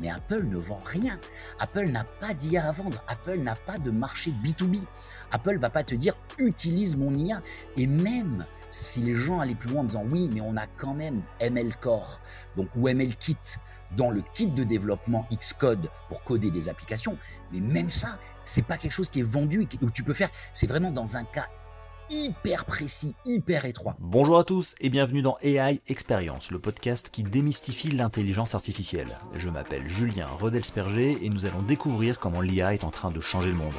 Mais Apple ne vend rien. Apple n'a pas d'IA à vendre. Apple n'a pas de marché B2B. Apple va pas te dire utilise mon IA. Et même si les gens allaient plus loin en disant oui, mais on a quand même ML Core, donc ou ML Kit dans le kit de développement Xcode pour coder des applications, mais même ça, c'est pas quelque chose qui est vendu et où tu peux faire. C'est vraiment dans un cas hyper précis, hyper étroit. Bonjour à tous et bienvenue dans AI Experience, le podcast qui démystifie l'intelligence artificielle. Je m'appelle Julien Rodelsperger et nous allons découvrir comment l'IA est en train de changer le monde.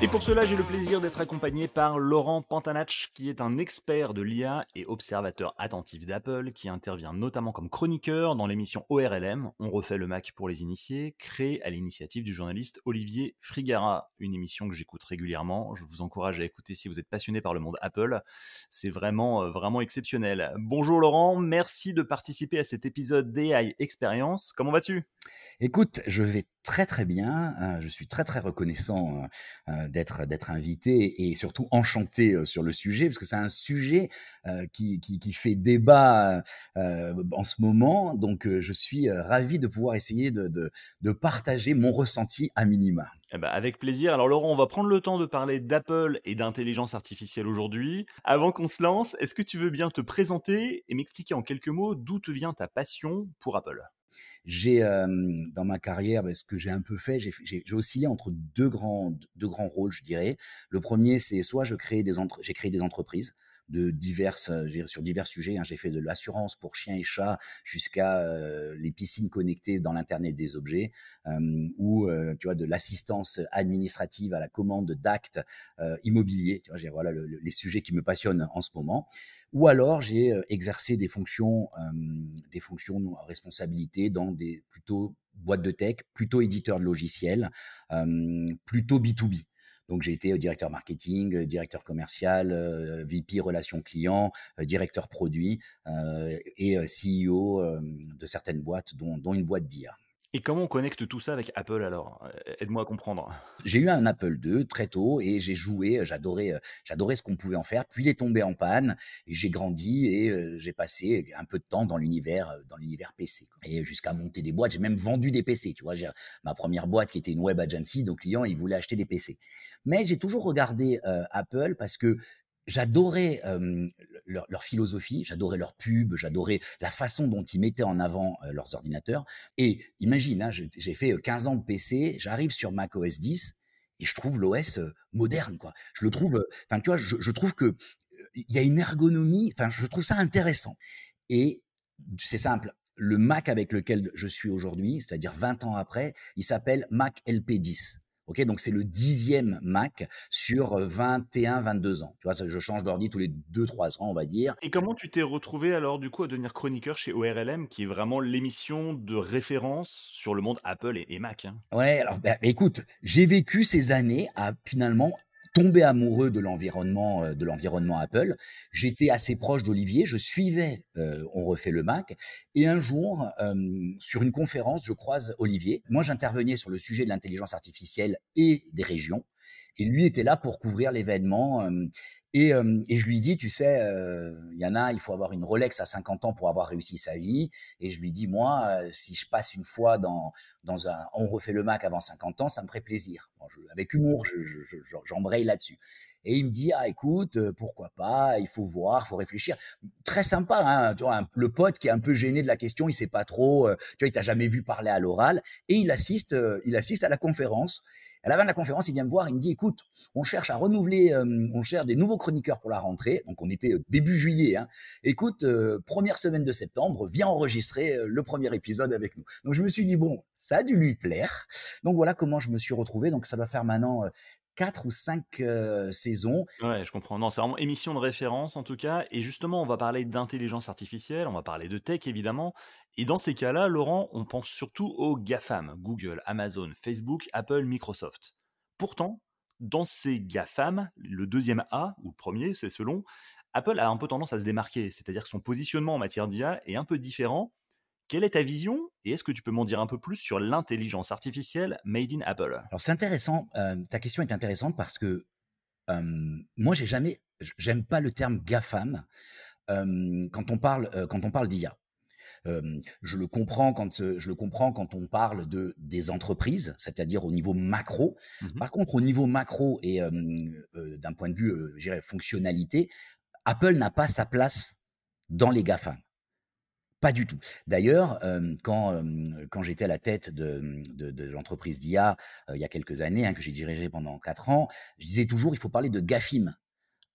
Et pour cela, j'ai le plaisir d'être accompagné par Laurent Pantanach, qui est un expert de l'IA et observateur attentif d'Apple, qui intervient notamment comme chroniqueur dans l'émission ORLM, On refait le Mac pour les initiés, créée à l'initiative du journaliste Olivier Frigara, une émission que j'écoute régulièrement. Je vous encourage à écouter si vous êtes passionné par le monde Apple. C'est vraiment, euh, vraiment exceptionnel. Bonjour Laurent, merci de participer à cet épisode d'AI Experience. Comment vas-tu? Écoute, je vais très très bien. Hein, je suis très très reconnaissant euh, euh, d'être d'être invité et surtout enchanté euh, sur le sujet parce que c'est un sujet qui, qui, fait débat en ce moment. Donc je suis ravi de pouvoir essayer de, de, partager mon ressenti à minima. Eh ben avec plaisir. Alors Laurent, on va prendre le temps de parler d'Apple et d'intelligence artificielle aujourd'hui. Avant qu'on se lance, est-ce que tu veux bien te présenter et m'expliquer en quelques mots d'où te vient ta passion pour Apple? J'ai dans ma carrière, bah, ce que j'ai un peu fait, j'ai oscillé entre deux grands, deux grands rôles, je dirais. Le premier, c'est soit je crée des j'ai créé des entreprises de diverses, sur divers sujets. Hein. J'ai fait de l'assurance pour chiens et chats jusqu'à les piscines connectées dans l'internet des objets, ou tu vois de l'assistance administrative à la commande d'actes immobiliers. Tu vois, voilà les sujets qui me passionnent en ce moment ou alors j'ai exercé des fonctions, des fonctions de responsabilité dans des plutôt boîtes de tech, plutôt éditeurs de logiciels, plutôt B2B. Donc j'ai été directeur marketing, directeur commercial, VP relations clients, directeur produit et CEO de certaines boîtes, dont, une boîte d'IA. Et comment on connecte tout ça avec Apple alors? Aide-moi à comprendre. J'ai eu un Apple II très tôt et j'ai joué, j'adorais, j'adorais ce qu'on pouvait en faire. Puis il est tombé en panne et j'ai grandi et j'ai passé un peu de temps dans l'univers, dans l'univers PC. Et jusqu'à monter des boîtes, j'ai même vendu des PC. Tu vois, ma première boîte qui était une web agency, donc clients ils voulaient acheter des PC. Mais j'ai toujours regardé Apple parce que j'adorais leur, philosophie, j'adorais leur pub, j'adorais la façon dont ils mettaient en avant leurs ordinateurs. Et imagine, hein, j'ai fait 15 ans de PC, j'arrive sur Mac OS 10 et je trouve l'OS moderne. Je le trouve, enfin, tu vois, je, trouve que il y a une ergonomie, enfin, je trouve ça intéressant. Et c'est simple, le Mac avec lequel je suis aujourd'hui, c'est-à-dire 20 ans après, il s'appelle Mac LP10. Ok, donc c'est le dixième Mac sur 21, 22 ans. Tu vois, je change d'ordi tous les 2-3 ans, on va dire. Et comment tu t'es retrouvé alors du coup à devenir chroniqueur chez ORLM, qui est vraiment l'émission de référence sur le monde Apple et, Mac hein? Ouais, alors bah, écoute, j'ai vécu ces années à finalement tombé amoureux de l'environnement euh, de l'environnement Apple. J'étais assez proche d'Olivier, je suivais euh, On refait le Mac et un jour sur une conférence, je croise Olivier. Moi, j'intervenais sur le sujet de l'intelligence artificielle et des régions et lui était là pour couvrir l'événement et, je lui dis, tu sais, il y en a, il faut avoir une Rolex à 50 ans pour avoir réussi sa vie. Et je lui dis, moi, si je passe une fois dans, dans un, on refait le Mac avant 50 ans, ça me ferait plaisir. avec humour, j'embraye là-dessus. Et il me dit, ah écoute, pourquoi pas, il faut voir, il faut réfléchir. Très sympa, hein, le pote qui est un peu gêné de la question, il sait pas trop, tu vois, il t'a jamais vu parler à l'oral, et il assiste, il assiste à la conférence. À la fin de la conférence, il vient me voir, il me dit, écoute, on cherche à renouveler, euh, on cherche des nouveaux chroniqueurs pour la rentrée. Donc, on était euh, début juillet. Hein. Écoute, euh, première semaine de septembre, viens enregistrer le premier épisode avec nous. Donc, je me suis dit, bon, ça a dû lui plaire. Donc, voilà comment je me suis retrouvé. Donc, ça va faire maintenant quatre ou cinq saisons. Ouais, je comprends. Non, c'est vraiment émission de référence en tout cas. Et justement, on va parler d'intelligence artificielle, on va parler de tech évidemment. Et dans ces cas-là, Laurent, on pense surtout aux GAFAM, Google, Amazon, Facebook, Apple, Microsoft. Pourtant, dans ces GAFAM, le deuxième A, ou le premier, c'est selon, Apple a un peu tendance à se démarquer, c'est-à-dire que son positionnement en matière d'IA est un peu différent. Quelle est ta vision et est-ce que tu peux m'en dire un peu plus sur l'intelligence artificielle made in Apple? Alors c'est intéressant, euh, ta question est intéressante parce que euh, moi j'ai jamais, j'aime pas le terme GAFAM euh, quand on parle, quand on parle d'IA. je le comprends quand je le comprends quand on parle de des entreprises, c'est-à-dire au niveau macro. Mmh Par contre, au niveau macro et d'un point de vue, fonctionnalité, Apple n'a pas sa place dans les GAFAM. Pas du tout. D'ailleurs, quand, j'étais à la tête de, de, l'entreprise d'IA il y a quelques années, hein, que j'ai dirigé pendant quatre ans, je disais toujours il faut parler de GAFIM.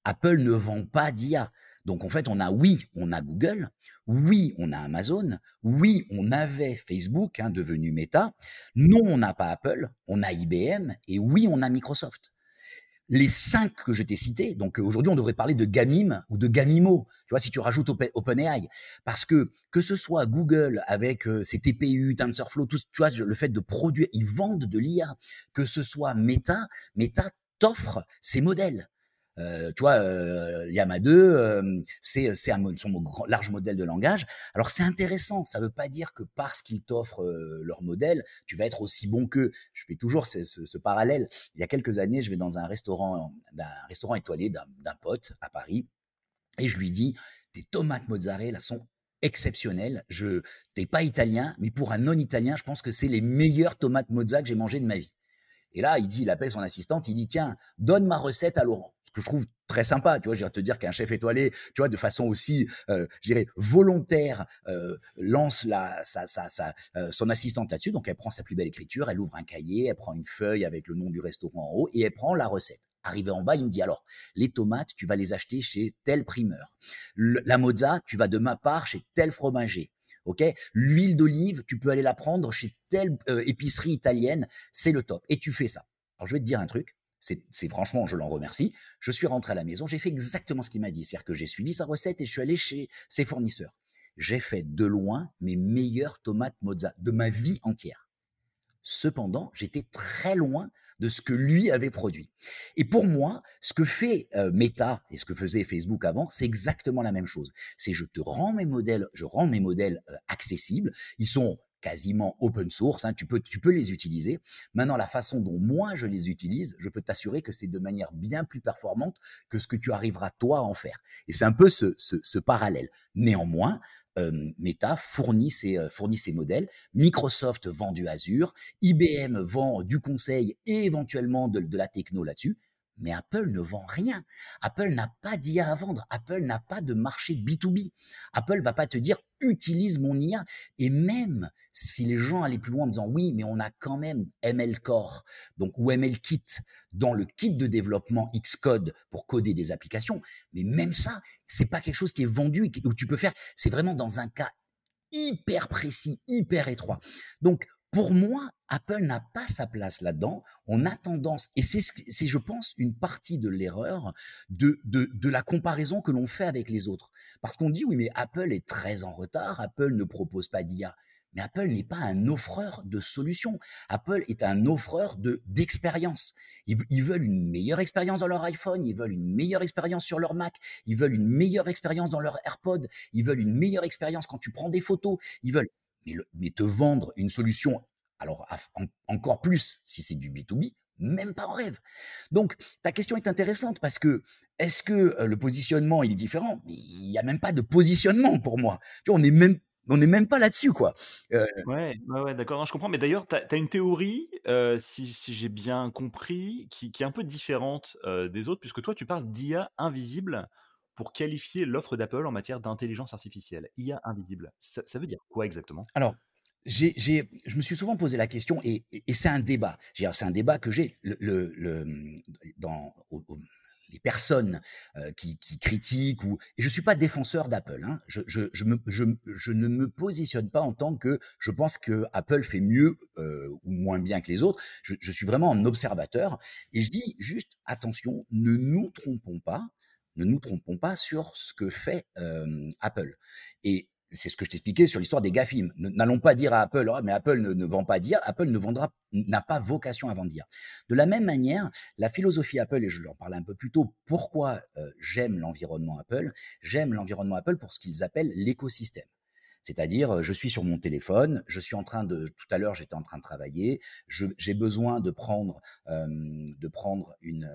Apple ne vend pas d'IA. Donc en fait, on a oui, on a Google, oui, on a Amazon, oui, on avait Facebook, hein, devenu Meta, non, on n'a pas Apple, on a IBM, et oui, on a Microsoft les cinq que je t'ai cités, donc euh, aujourd'hui on devrait parler de Gamim ou de Gamimo, tu vois, si tu rajoutes OpenAI, parce que que ce soit Google avec euh, ses TPU, TensorFlow, tout, tu vois, le fait de produire, ils vendent de l'IA, que ce soit Meta, Meta t'offre ses modèles. Euh, tu vois, euh, Yama 2, euh, c'est c'est son large modèle de langage. Alors c'est intéressant. Ça veut pas dire que parce qu'ils t'offrent euh, leur modèle, tu vas être aussi bon qu'eux. Je fais toujours ce, parallèle. Il y a quelques années, je vais dans un restaurant, étoilé d'un pote à Paris, et je lui dis tes tomates mozzarella sont exceptionnelles. Je t'es pas italien, mais pour un non-italien, je pense que c'est les meilleures tomates mozza que j'ai mangées de ma vie. Et là, il dit, il appelle son assistante, il dit tiens, donne ma recette à Laurent que je trouve très sympa, tu vois, je te dire qu'un chef étoilé, tu vois, de façon aussi, euh, je dirais, volontaire, euh, lance la, sa, sa, sa, euh, son assistante là-dessus. Donc, elle prend sa plus belle écriture, elle ouvre un cahier, elle prend une feuille avec le nom du restaurant en haut et elle prend la recette. Arrivé en bas, il me dit alors, les tomates, tu vas les acheter chez tel primeur. la mozza, tu vas de ma part chez tel fromager. L'huile d'olive, tu peux aller la prendre chez telle euh, épicerie italienne, c'est le top. Et tu fais ça. Alors je vais te dire un truc c'est franchement, je l'en remercie. Je suis rentré à la maison, j'ai fait exactement ce qu'il m'a dit. C'est-à-dire que j'ai suivi sa recette et je suis allé chez ses fournisseurs. J'ai fait de loin mes meilleures tomates mozza de ma vie entière. Cependant, j'étais très loin de ce que lui avait produit. Et pour moi, ce que fait euh, Meta et ce que faisait Facebook avant, c'est exactement la même chose. C'est je te rends mes modèles, je rends mes modèles euh, accessibles. Ils sont quasiment open source, hein, tu, peux, tu peux les utiliser. Maintenant, la façon dont moi je les utilise, je peux t'assurer que c'est de manière bien plus performante que ce que tu arriveras toi à en faire. Et c'est un peu ce, parallèle. Néanmoins, euh, Meta fournit ses, euh, fournit ses modèles, Microsoft vend du Azure, IBM vend du conseil et éventuellement de, de la techno là-dessus. Mais Apple ne vend rien. Apple n'a pas d'IA à vendre. Apple n'a pas de marché B2B. Apple va pas te dire utilise mon IA. Et même si les gens allaient plus loin en disant oui, mais on a quand même ML Core, donc ou ML Kit dans le kit de développement Xcode pour coder des applications. Mais même ça, c'est pas quelque chose qui est vendu et où tu peux faire. C'est vraiment dans un cas hyper précis, hyper étroit. Donc, pour moi, Apple n'a pas sa place là-dedans. On a tendance, et c'est, je pense, une partie de l'erreur de, de, la comparaison que l'on fait avec les autres. Parce qu'on dit, oui, mais Apple est très en retard, Apple ne propose pas d'IA. Mais Apple n'est pas un offreur de solutions. Apple est un offreur de d'expérience. Ils, ils, veulent une meilleure expérience dans leur iPhone, ils veulent une meilleure expérience sur leur Mac, ils veulent une meilleure expérience dans leur AirPod, ils veulent une meilleure expérience quand tu prends des photos, ils veulent mais, te vendre une solution, alors encore plus si c'est du B2B, même pas en rêve. Donc, ta question est intéressante parce que est-ce que euh, le positionnement il est différent? Il n'y a même pas de positionnement pour moi. On n'est même on n'est même pas là-dessus, quoi. Euh... Ouais, ouais, d'accord, je comprends. Mais d'ailleurs, tu as, une théorie, euh, si, si j'ai bien compris, qui, qui, est un peu différente euh, des autres, puisque toi, tu parles d'IA invisible pour qualifier l'offre d'Apple en matière d'intelligence artificielle? IA invisible. Ça, veut dire quoi exactement? Alors, j'ai, je me suis souvent posé la question, et, c'est un débat. C'est un débat que j'ai le, le, dans les personnes euh, qui, critiquent. Ou, et je suis pas défenseur d'Apple. Hein. Je, je, je, me, je, ne me positionne pas en tant que je pense que Apple fait mieux euh, ou moins bien que les autres. Je, suis vraiment un observateur. Et je dis juste attention, ne nous trompons pas ne nous trompons pas sur ce que fait Apple. Et c'est ce que je t'expliquais sur l'histoire des GAFIM. N'allons pas dire à Apple, oh, mais Apple ne, vend pas d'IA. Apple ne vendra, n'a pas vocation à vendre. De la même manière, la philosophie Apple, et je leur parlais un peu plus tôt, pourquoi j'aime l'environnement Apple J'aime l'environnement Apple pour ce qu'ils appellent l'écosystème. C'est-à-dire, je suis sur mon téléphone, je suis en train de, tout à l'heure, j'étais en train de travailler, j'ai besoin de prendre, de prendre une,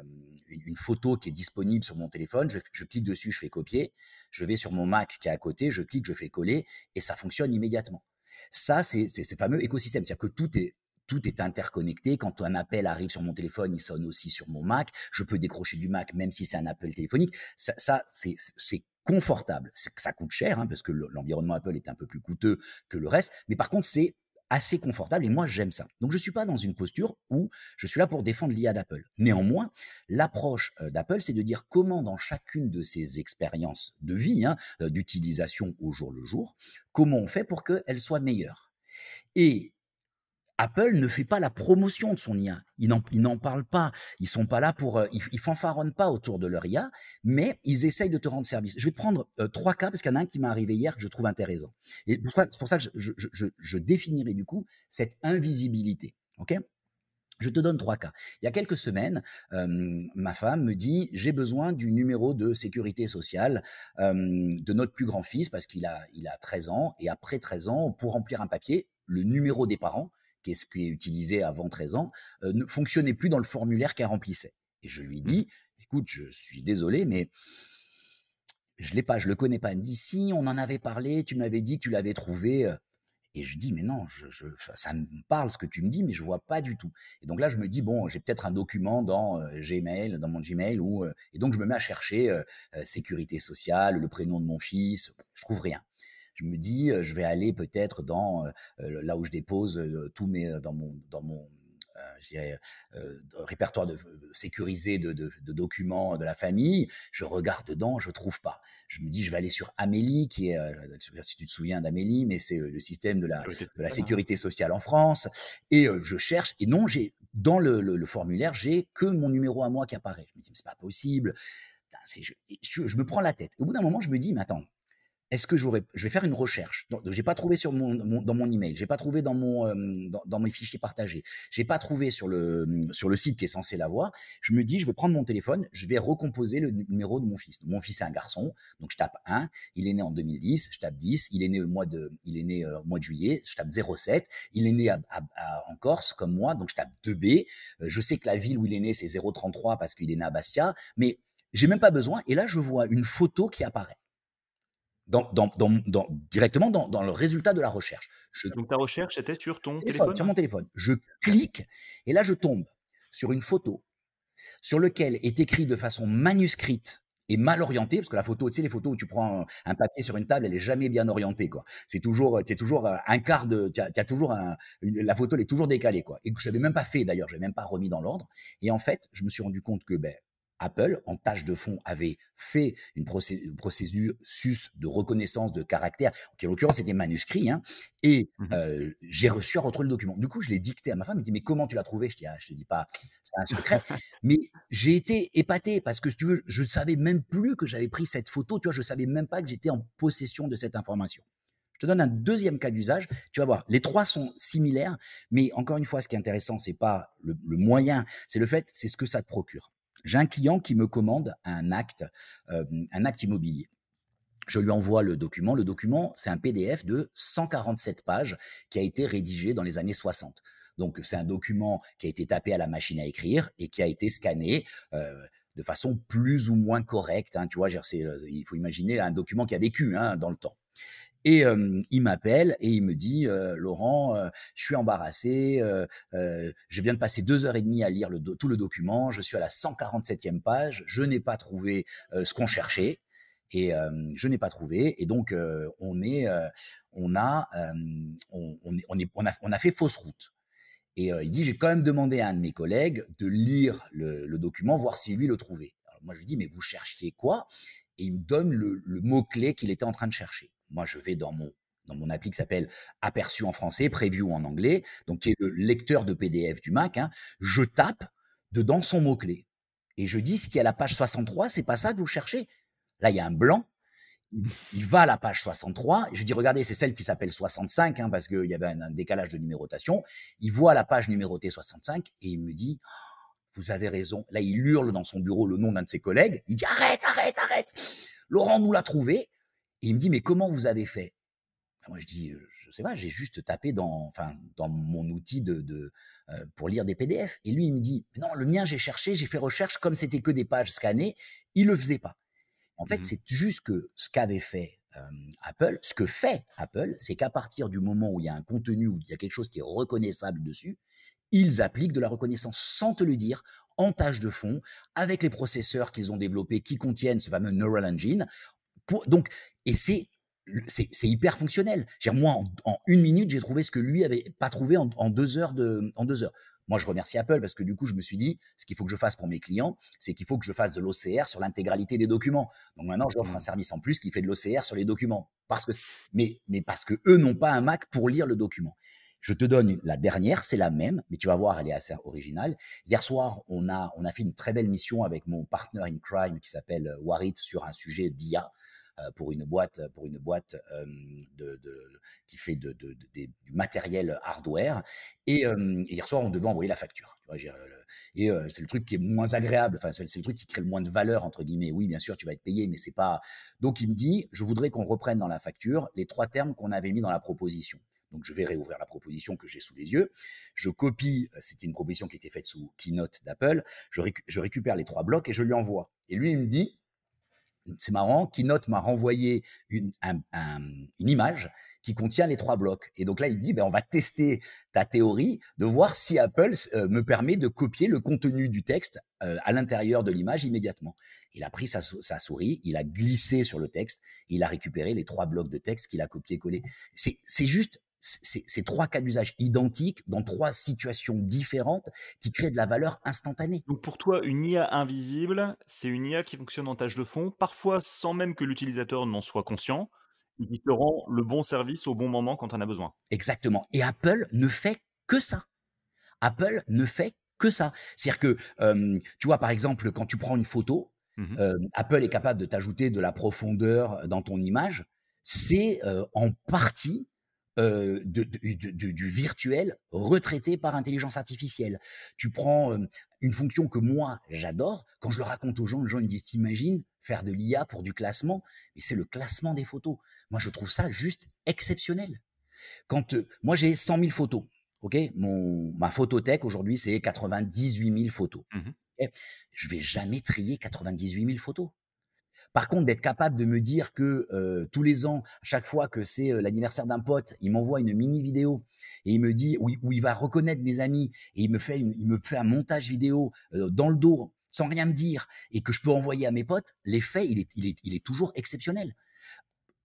photo qui est disponible sur mon téléphone, je, clique dessus, je fais copier, je vais sur mon Mac qui est à côté, je clique, je fais coller, et ça fonctionne immédiatement. Ça, c'est ce fameux écosystème, c'est-à-dire que tout est tout est interconnecté. Quand un appel arrive sur mon téléphone, il sonne aussi sur mon Mac. Je peux décrocher du Mac même si c'est un appel téléphonique. Ça c'est confortable. Ça coûte cher, hein, parce que l'environnement Apple est un peu plus coûteux que le reste, mais par contre, c'est assez confortable et moi j'aime ça. Donc je ne suis pas dans une posture où je suis là pour défendre l'IA d'Apple. Néanmoins, l'approche euh, d'Apple, c'est de dire comment dans chacune de ces expériences de vie, hein, euh, d'utilisation au jour le jour, comment on fait pour qu'elle soit meilleure. Et Apple ne fait pas la promotion de son IA. Ils n'en parlent pas. Ils sont pas là pour. Euh, ils, fanfaronnent pas autour de leur IA, mais ils essayent de te rendre service. Je vais te prendre euh, trois cas parce qu'il y en a un qui m'est arrivé hier que je trouve intéressant. Et c'est pour ça que je, définirai du coup cette invisibilité. Ok? Je te donne trois cas. Il y a quelques semaines, euh, ma femme me dit j'ai besoin du numéro de sécurité sociale de notre plus grand fils parce qu'il a, il a 13 ans et après 13 ans, pour remplir un papier, le numéro des parents qui est ce qui est utilisé avant 13 ans, euh, ne fonctionnait plus dans le formulaire qu'elle remplissait. Et je lui mmh. dis, écoute, je suis désolé, mais je l'ai pas, je le connais pas. Elle me dit, si, on en avait parlé, tu m'avais dit que tu l'avais trouvé. Euh. Et je dis, mais non, je, ça me parle ce que tu me dis, mais je vois pas du tout. Et donc là, je me dis, bon, j'ai peut-être un document dans euh, Gmail, dans mon Gmail, où, et donc je me mets à chercher sécurité sociale, le prénom de mon fils, je trouve rien je me dis, je vais aller peut-être dans là où je dépose tous mes dans mon dans mon répertoire de, sécurisé de, documents de la famille, je regarde dedans, je trouve pas. Je me dis, je vais aller sur Amélie, qui est, si tu te souviens d'Amélie, mais c'est le système de la, de la sécurité sociale en France, et je cherche, et non, j'ai dans le, formulaire, j'ai que mon numéro à moi qui apparaît. Je me dis, c'est pas possible. Je, je, me prends la tête. Au bout d'un moment, je me dis, mais attends, est-ce que j'aurais, je vais faire une recherche. Donc, j'ai pas trouvé sur mon, dans mon email, j'ai pas trouvé dans mon, dans, mes fichiers partagés, j'ai pas trouvé sur le, sur le site qui est censé l'avoir. Je me dis, je vais prendre mon téléphone, je vais recomposer le numéro de mon fils. Mon fils est un garçon, donc je tape 1, il est né en 2010, je tape 10, il est né au mois de, il est né au mois de juillet, je tape 07, il est né en Corse comme moi, donc je tape 2B. Euh, je sais que la ville où il est né c'est 033 parce qu'il est né à Bastia, mais j'ai même pas besoin. Et là, je vois une photo qui apparaît directement dans, le résultat de la recherche. Donc ta recherche était sur ton téléphone, Sur mon téléphone. Je clique et là je tombe sur une photo sur laquelle est écrit de façon manuscrite et mal orientée, parce que la photo, tu sais, les photos où tu prends un, papier sur une table, elle est jamais bien orientée, quoi. C'est toujours, tu es toujours un quart de, tu as, toujours un, la photo, elle est toujours décalée, quoi. Et que je n'avais même pas fait, d'ailleurs, je n'avais même pas remis dans l'ordre. Et en fait, je me suis rendu compte que, ben, Apple, en tâche de fond, avait fait une, procédure de reconnaissance de caractère, qui en l'occurrence était manuscrit, hein, et mmh j'ai reçu à retrouver le document. Du coup, je l'ai dicté à ma femme, elle me dit, mais comment tu l'as trouvé? Je dis, ah, je te dis pas, c'est un secret. mais j'ai été épaté parce que, si tu veux, je ne savais même plus que j'avais pris cette photo, tu vois, je ne savais même pas que j'étais en possession de cette information. Je te donne un deuxième cas d'usage. Tu vas voir, les trois sont similaires, mais encore une fois, ce qui est intéressant, c'est pas le, le moyen, c'est le fait, c'est ce que ça te procure. J'ai un client qui me commande un acte, un acte immobilier. Je lui envoie le document. Le document, c'est un PDF de 147 pages qui a été rédigé dans les années 60. Donc, c'est un document qui a été tapé à la machine à écrire et qui a été scanné de façon plus ou moins correcte. Hein. tu vois, il faut imaginer un document qui a vécu hein, dans le temps. Et il m'appelle et il me dit Laurent, je suis embarrassé, je viens de passer deux heures et demie à lire tout le document, je suis à la 147e page, je n'ai pas trouvé ce qu'on cherchait et je n'ai pas trouvé et donc on est on a on, est, on, a on a fait fausse route. Et il dit j'ai quand même demandé à un de mes collègues de lire le, document, voir si lui le trouvait. Alors moi je lui dis mais vous cherchiez quoi? Et il me donne le mot clé qu'il était en train de chercher moi, je vais dans mon, dans mon appli qui s'appelle Aperçu en français, Preview en anglais, donc qui est le lecteur de PDF du Mac. Hein. je tape dedans son mot-clé. Et je dis, ce qui est à la page 63, c'est pas ça que vous cherchez. Là, il y a un blanc. Il va à la page 63. Je dis, regardez, c'est celle qui s'appelle 65, hein, parce qu'il y avait un, décalage de numérotation. Il voit la page numérotée 65 et il me dit, vous avez raison. Là, il hurle dans son bureau le nom d'un de ses collègues. Il dit, arrête, arrête, arrête. Laurent nous l'a trouvé. Et il me dit, mais comment vous avez fait? Moi, je dis, je sais pas, j'ai juste tapé dans, enfin, dans mon outil de, de pour lire des PDF. Et lui, il me dit, non, le mien, j'ai cherché, j'ai fait recherche, comme c'était que des pages scannées, il le faisait pas. En fait, mmh c'est juste que ce qu'avait fait Apple, ce que fait Apple, c'est qu'à partir du moment où il y a un contenu, où il y a quelque chose qui est reconnaissable dessus, ils appliquent de la reconnaissance sans te le dire, en tâche de fond, avec les processeurs qu'ils ont développés qui contiennent ce fameux Neural Engine. Donc, et c'est c'est hyper fonctionnel. Moi, en, une minute, j'ai trouvé ce que lui avait pas trouvé en, deux heures de, en deux heures. Moi, je remercie Apple parce que du coup, je me suis dit, ce qu'il faut que je fasse pour mes clients, c'est qu'il faut que je fasse de l'OCR sur l'intégralité des documents. Donc maintenant, j'offre un mmh. service en plus qui fait de l'OCR sur les documents. Parce que, mais, mais parce que eux n'ont pas un Mac pour lire le document. Je te donne la dernière, c'est la même, mais tu vas voir, elle est assez originale. Hier soir, on a, on a fait une très belle mission avec mon partner in crime qui s'appelle euh, Warit sur un sujet d'IA. Euh, pour une boîte, pour une boîte qui fait du matériel hardware. Et, hier soir, on devait envoyer la facture. et c'est le truc qui est moins agréable. Enfin, c'est le truc qui crée le moins de valeur entre guillemets. Oui, bien sûr, tu vas être payé, mais c'est pas. Donc, il me dit, je voudrais qu'on reprenne dans la facture les trois termes qu'on avait mis dans la proposition. Donc, je vais réouvrir la proposition que j'ai sous les yeux. Je copie, c'était une proposition qui était faite sous Keynote d'Apple. Je, récupère les trois blocs et je lui envoie. Et lui, il me dit, c'est marrant, Keynote m'a renvoyé une, image qui contient les trois blocs. Et donc là, il dit, ben, on va tester ta théorie de voir si Apple euh, me permet de copier le contenu du texte euh, à l'intérieur de l'image immédiatement. Il a pris sa, sa, souris, il a glissé sur le texte, il a récupéré les trois blocs de texte qu'il a copié-collé. C'est juste c'est trois cas d'usage identiques dans trois situations différentes qui créent de la valeur instantanée. Donc pour toi, une IA invisible, c'est une IA qui fonctionne en tâche de fond, parfois sans même que l'utilisateur n'en soit conscient, et qui te rend le bon service au bon moment quand on a besoin. Exactement. Et Apple ne fait que ça. Apple ne fait que ça. C'est-à-dire que, tu vois, par exemple, quand tu prends une photo, mmh Apple est capable de t'ajouter de la profondeur dans ton image. C'est en partie euh, de, du virtuel retraité par intelligence artificielle. Tu prends euh, une fonction que moi j'adore, quand je le raconte aux gens, les gens me disent T'imagines faire de l'IA pour du classement? Mais c'est le classement des photos. Moi je trouve ça juste exceptionnel. Quand euh, moi j'ai 100 000 photos, ok? Mon, ma photothèque aujourd'hui c'est 98 000 photos. Mmh je vais jamais trier 98 000 photos. Par contre, d'être capable de me dire que euh, tous les ans, chaque fois que c'est euh, l'anniversaire d'un pote, il m'envoie une mini vidéo et il me dit où, il va reconnaître mes amis et il me fait, il me fait un montage vidéo euh, dans le dos sans rien me dire et que je peux envoyer à mes potes, l'effet, il est, il, est, il est toujours exceptionnel.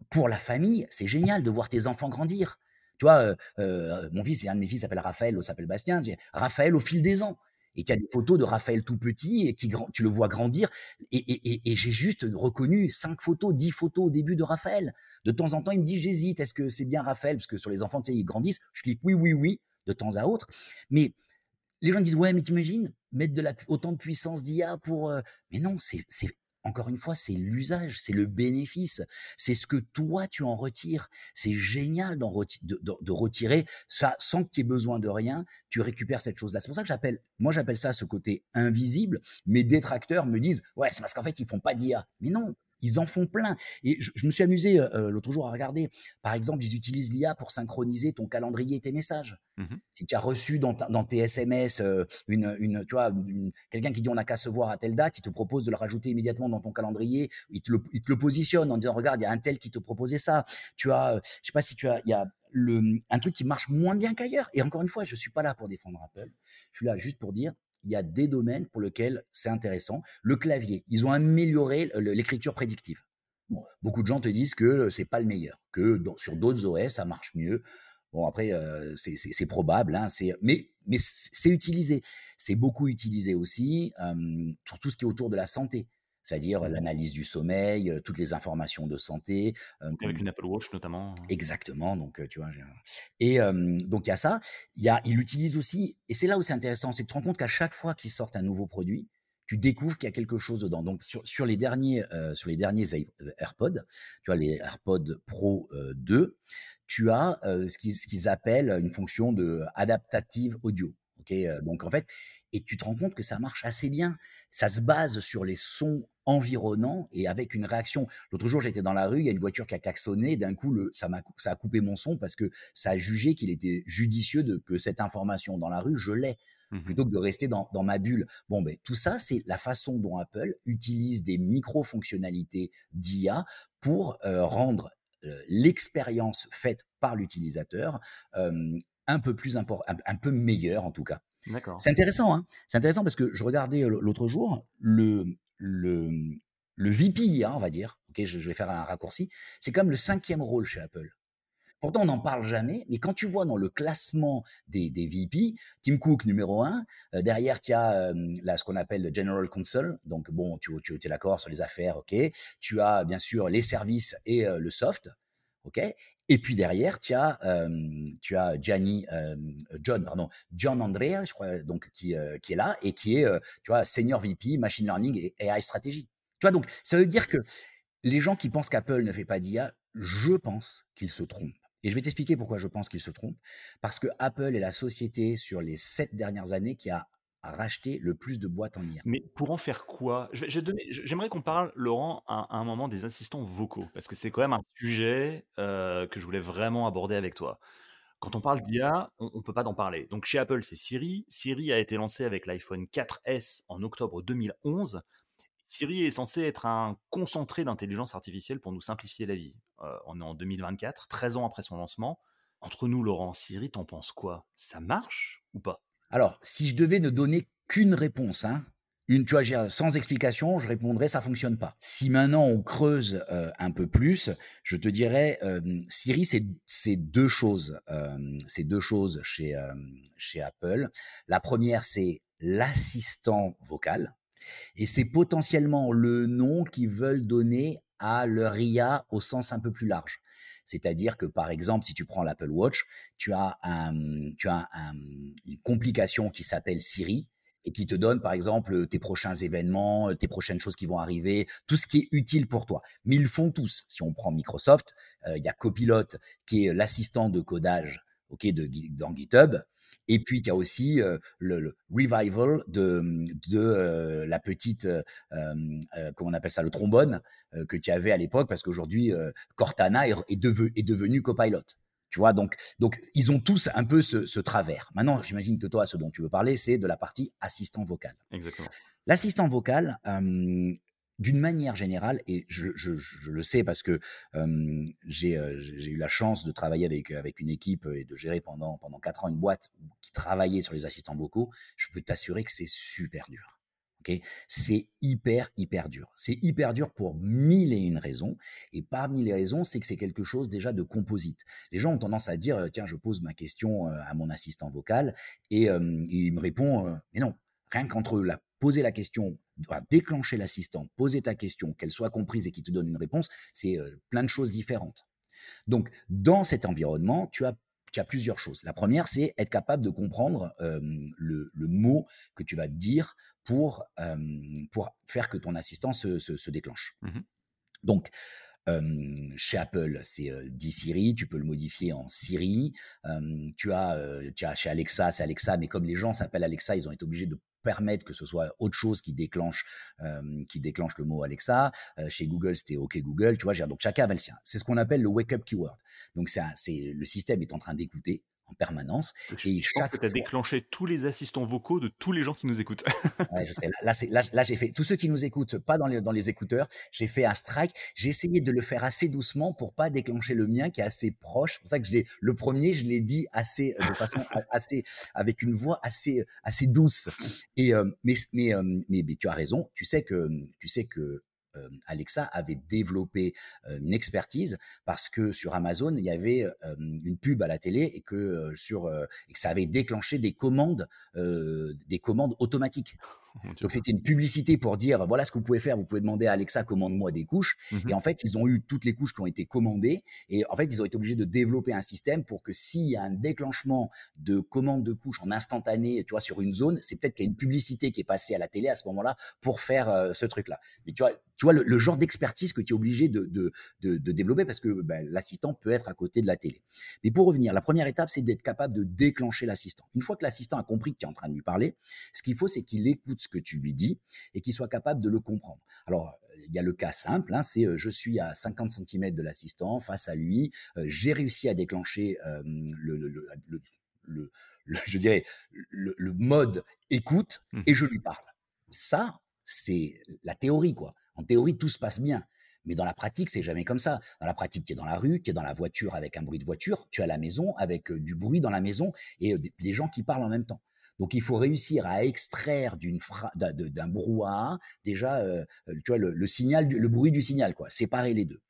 Pour la famille, c'est génial de voir tes enfants grandir. Tu vois, mon fils, un de mes fils s'appelle Raphaël, l'autre s'appelle Bastien. Raphaël au fil des ans. Et tu as des photos de Raphaël tout petit et qui tu le vois grandir. Et, j'ai juste reconnu cinq photos, dix photos au début de Raphaël. De temps en temps, il me dit j'hésite, est-ce que c'est bien Raphaël? Parce que sur les enfants, tu sais, ils grandissent. Je clique oui, oui, oui, de temps à autre. Mais les gens disent ouais, mais t'imagines? Mettre de la, autant de puissance d'IA pour. Euh, mais non, c'est encore une fois, c'est l'usage, c'est le bénéfice, c'est ce que toi tu en retires. C'est génial de, retirer ça sans que tu aies besoin de rien. Tu récupères cette chose-là. C'est pour ça que j'appelle, moi j'appelle ça ce côté invisible. Mes détracteurs me disent, ouais, c'est parce qu'en fait ils font pas d'IA. Mais non, ils en font plein. Et je, me suis amusé euh, l'autre jour à regarder. Par exemple, ils utilisent l'IA pour synchroniser ton calendrier et tes messages. Mmh si tu as reçu dans, tes SMS euh, une, une, tu vois, quelqu'un qui dit on n'a qu'à se voir à telle date, il te propose de le rajouter immédiatement dans ton calendrier. Il te le, il te le positionne en disant regarde, il y a un tel qui te proposait ça. Tu as, je sais pas si tu as, il y a le, un truc qui marche moins bien qu'ailleurs. Et encore une fois, je suis pas là pour défendre Apple. Je suis là juste pour dire il y a des domaines pour lesquels c'est intéressant. Le clavier, ils ont amélioré l'écriture prédictive. beaucoup de gens te disent que c'est pas le meilleur, que sur d'autres OS ça marche mieux. Bon après euh, c'est probable, hein, mais c'est utilisé, c'est beaucoup utilisé aussi pour tout ce qui est autour de la santé c'est-à-dire l'analyse du sommeil, toutes les informations de santé. Avec une Apple Watch notamment. Hein. Exactement, donc tu vois. Et donc il y a ça. Il, y a, il utilise aussi, et c'est là où c'est intéressant, c'est que tu te rends compte qu'à chaque fois qu'il sort un nouveau produit, tu découvres qu'il y a quelque chose dedans. Donc sur, les derniers, sur les derniers AirPods, tu vois les AirPods Pro 2, tu as ce qu'ils appellent une fonction de adaptative audio. OK, donc en fait et tu te rends compte que ça marche assez bien. Ça se base sur les sons environnants et avec une réaction. L'autre jour, j'étais dans la rue, il y a une voiture qui a klaxonné, d'un coup, le ça m'a ça a coupé mon son parce que ça a jugé qu'il était judicieux de que cette information dans la rue, je l'ai, Mmh plutôt que de rester dans dans ma bulle. Bon, beh, tout ça, c'est la façon dont Apple utilise des micro-fonctionnalités d'IA pour, rendre, l'expérience faite par l'utilisateur, un peu plus impor un un peu meilleure en tout cas. D'accord. C'est intéressant, hein. C'est intéressant parce que je regardais, l'autre jour, le le, le VP IA, on va dire, OK, je je vais faire un raccourci, c'est comme le cinquième rôle chez Apple. Pourtant, on n'en parle jamais, mais quand tu vois dans le classement des, des VP, Tim Cook numéro un, euh, derrière tu as euh, là, ce qu'on appelle le General Counsel, donc bon, tu, tu es d'accord sur les affaires, ok. Tu as bien sûr les services et euh, le soft, ok? Et puis derrière, tu as, tu as Gianni, John, pardon, John Andrea, je crois, donc qui, qui est là et qui est, tu vois, senior VP, machine learning et AI stratégie. Tu vois, donc ça veut dire que les gens qui pensent qu'Apple ne fait pas d'IA, je pense qu'ils se trompent. Et je vais t'expliquer pourquoi je pense qu'ils se trompent. Parce que Apple est la société sur les sept dernières années qui a racheté le plus de boîtes en IA. Mais pour en faire quoi? J'aimerais qu'on parle, Laurent, à à un moment des assistants vocaux, parce que c'est quand même un sujet, heu, que je voulais vraiment aborder avec toi. Quand on parle d'IA, on on peut pas d'en parler. Donc chez Apple, c'est Siri. Siri a été lancé avec l'iPhone 4S en octobre 2011. Siri est censé être un concentré d'intelligence artificielle pour nous simplifier la vie. Heu, on est en 2024, 13 ans après son lancement. Entre nous, Laurent, Siri, tu en penses quoi? Ça marche ou pas? Alors, si je devais ne donner qu'une réponse, hein, une, tu vois, sans explication, je répondrais ça fonctionne pas. Si maintenant on creuse euh, un peu plus, je te dirais euh, Siri, c'est deux choses, euh, c'est deux choses chez chez Apple. La première, c'est l'assistant vocal. Et c'est potentiellement le nom qu'ils veulent donner à leur IA au sens un peu plus large. C'est-à-dire que, par exemple, si tu prends l'Apple Watch, tu as, une complication qui s'appelle Siri et qui te donne, par exemple, tes prochains événements, tes prochaines choses qui vont arriver, tout ce qui est utile pour toi. Mais ils le font tous. Si on prend Microsoft, euh, il y a Copilot qui est l'assistant de codage ok, de, dans GitHub. Et puis, il y a aussi euh, le, le, revival de, de euh, la petite, comment on appelle ça, le trombone que tu avais à l'époque, parce qu'aujourd'hui, Cortana est, est, est devenu copilot. Tu vois, donc, donc ils ont tous un peu ce, ce travers. Maintenant, j'imagine que toi, ce dont tu veux parler, c'est de la partie assistant vocal. Exactement. L'assistant vocal, d'une manière générale, et je, le sais parce que j'ai eu la chance de travailler avec, une équipe et de gérer pendant, pendant 4 ans une boîte qui travaillait sur les assistants vocaux, je peux t'assurer que c'est super dur. C'est hyper, hyper dur. C'est hyper dur pour mille et une raisons. Et parmi les raisons, c'est que c'est quelque chose déjà de composite. Les gens ont tendance à dire, tiens, je pose ma question à mon assistant vocal et il me répond, mais non, rien qu'entre la poser la question, déclencher l'assistant, poser ta question, qu'elle soit comprise et qu'il te donne une réponse, c'est euh, plein de choses différentes. Donc, dans cet environnement, tu as, tu as plusieurs choses. La première, c'est être capable de comprendre euh, le, le, mot que tu vas dire pour, euh, pour faire que ton assistant se, se, se déclenche. Mmh Donc, euh, chez Apple, c'est euh, dit Siri, tu peux le modifier en Siri. Euh, tu, as, tu as chez Alexa, c'est Alexa, mais comme les gens s'appellent Alexa, ils ont été obligés de permettre que ce soit autre chose qui déclenche, qui déclenche le mot Alexa. Chez Google, c'était OK Google. Tu vois, donc chacun avait le sien. C'est ce qu'on appelle le wake-up keyword. Donc, c'est le système est en train d'écouter en permanence. Je, et pense que tu as fois... déclenché tous les assistants vocaux de tous les gens qui nous écoutent. ouais, je sais. Là, là, là, là j'ai fait tous ceux qui nous écoutent, pas dans les, dans les écouteurs. J'ai fait un strike. J'ai essayé de le faire assez doucement pour pas déclencher le mien qui est assez proche. C'est pour ça que je le premier, je l'ai dit assez, de façon assez, avec une voix assez, assez douce. Et euh, mais, mais, euh, mais, mais tu as raison. Tu sais que, tu sais que euh, Alexa avait développé euh, une expertise parce que sur Amazon il y avait euh, une pub à la télé et que sur et ça avait déclenché des commandes des commandes automatiques. Donc c'était une publicité pour dire voilà ce que vous pouvez faire, vous pouvez demander à Alexa commande-moi des couches. Et Mmh en fait, ils ont eu toutes les couches qui ont été commandées et en fait, ils ont été obligés de développer un système pour que s'il y a un déclenchement de commande de couches en instantané, tu vois, sur une zone, c'est peut-être qu'il y a une publicité qui est passée à la télé à ce moment-là pour faire euh, ce truc-là. Mais tu vois, tu vois le, le genre d'expertise que tu es obligé de, de, de, de développer parce que ben, l'assistant peut être à côté de la télé. Mais pour revenir, la première étape, c'est d'être capable de déclencher l'assistant. Une fois que l'assistant a compris que tu es en train de lui parler, ce qu'il faut, c'est qu'il écoute ce que tu lui dis et qu'il soit capable de le comprendre. Alors, il y a le cas simple, hein, c'est euh, je suis à 50 cm de l'assistant face à lui, euh, j'ai réussi à déclencher euh, le, le, le, le, le- le- je dirais, le, mode écoute Mmh et je lui parle. Ça, c'est la théorie, quoi. En théorie, tout se passe bien. Mais dans la pratique, c'est jamais comme ça. Dans la pratique, tu es dans la rue, tu es dans la voiture avec un bruit de voiture, tu es à la maison avec du bruit dans la maison et des des gens qui parlent en même temps. Donc, il faut réussir à extraire d'un brouhaha déjà, euh, euh, tu vois, le, le bruit du signal, quoi. Séparer les deux.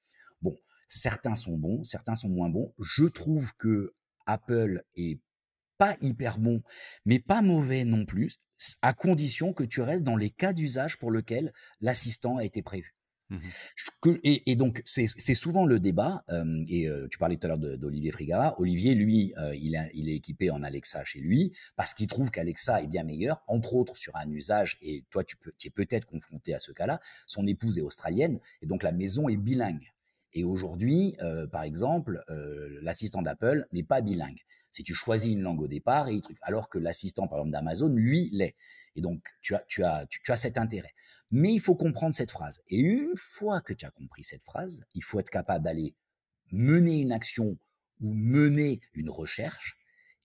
Bon, certains sont bons, certains sont moins bons. Je trouve que Apple est pas hyper bon, mais pas mauvais non plus, à condition que tu restes dans les cas d'usage pour lesquels l'assistant a été prévu. Mmh et, donc, c'est souvent le débat. euh, et euh, tu parlais tout à l'heure d'Olivier Frigara. Olivier, lui, euh, il, est équipé en Alexa chez lui parce qu'il trouve qu'Alexa est bien meilleur, entre autres sur un usage. Et toi, tu, peux, es peut-être confronté à ce cas-là. Son épouse est australienne et donc la maison est bilingue. Et aujourd'hui, par exemple, l'assistant d'Apple n'est pas bilingue. Si tu choisis une langue au départ, et alors que l'assistant, par exemple, d'Amazon, lui, l'est. Et donc, tu as, tu, as, tu, as cet intérêt. Mais il faut comprendre cette phrase. Et une fois que tu as compris cette phrase, il faut être capable d'aller mener une action ou mener une recherche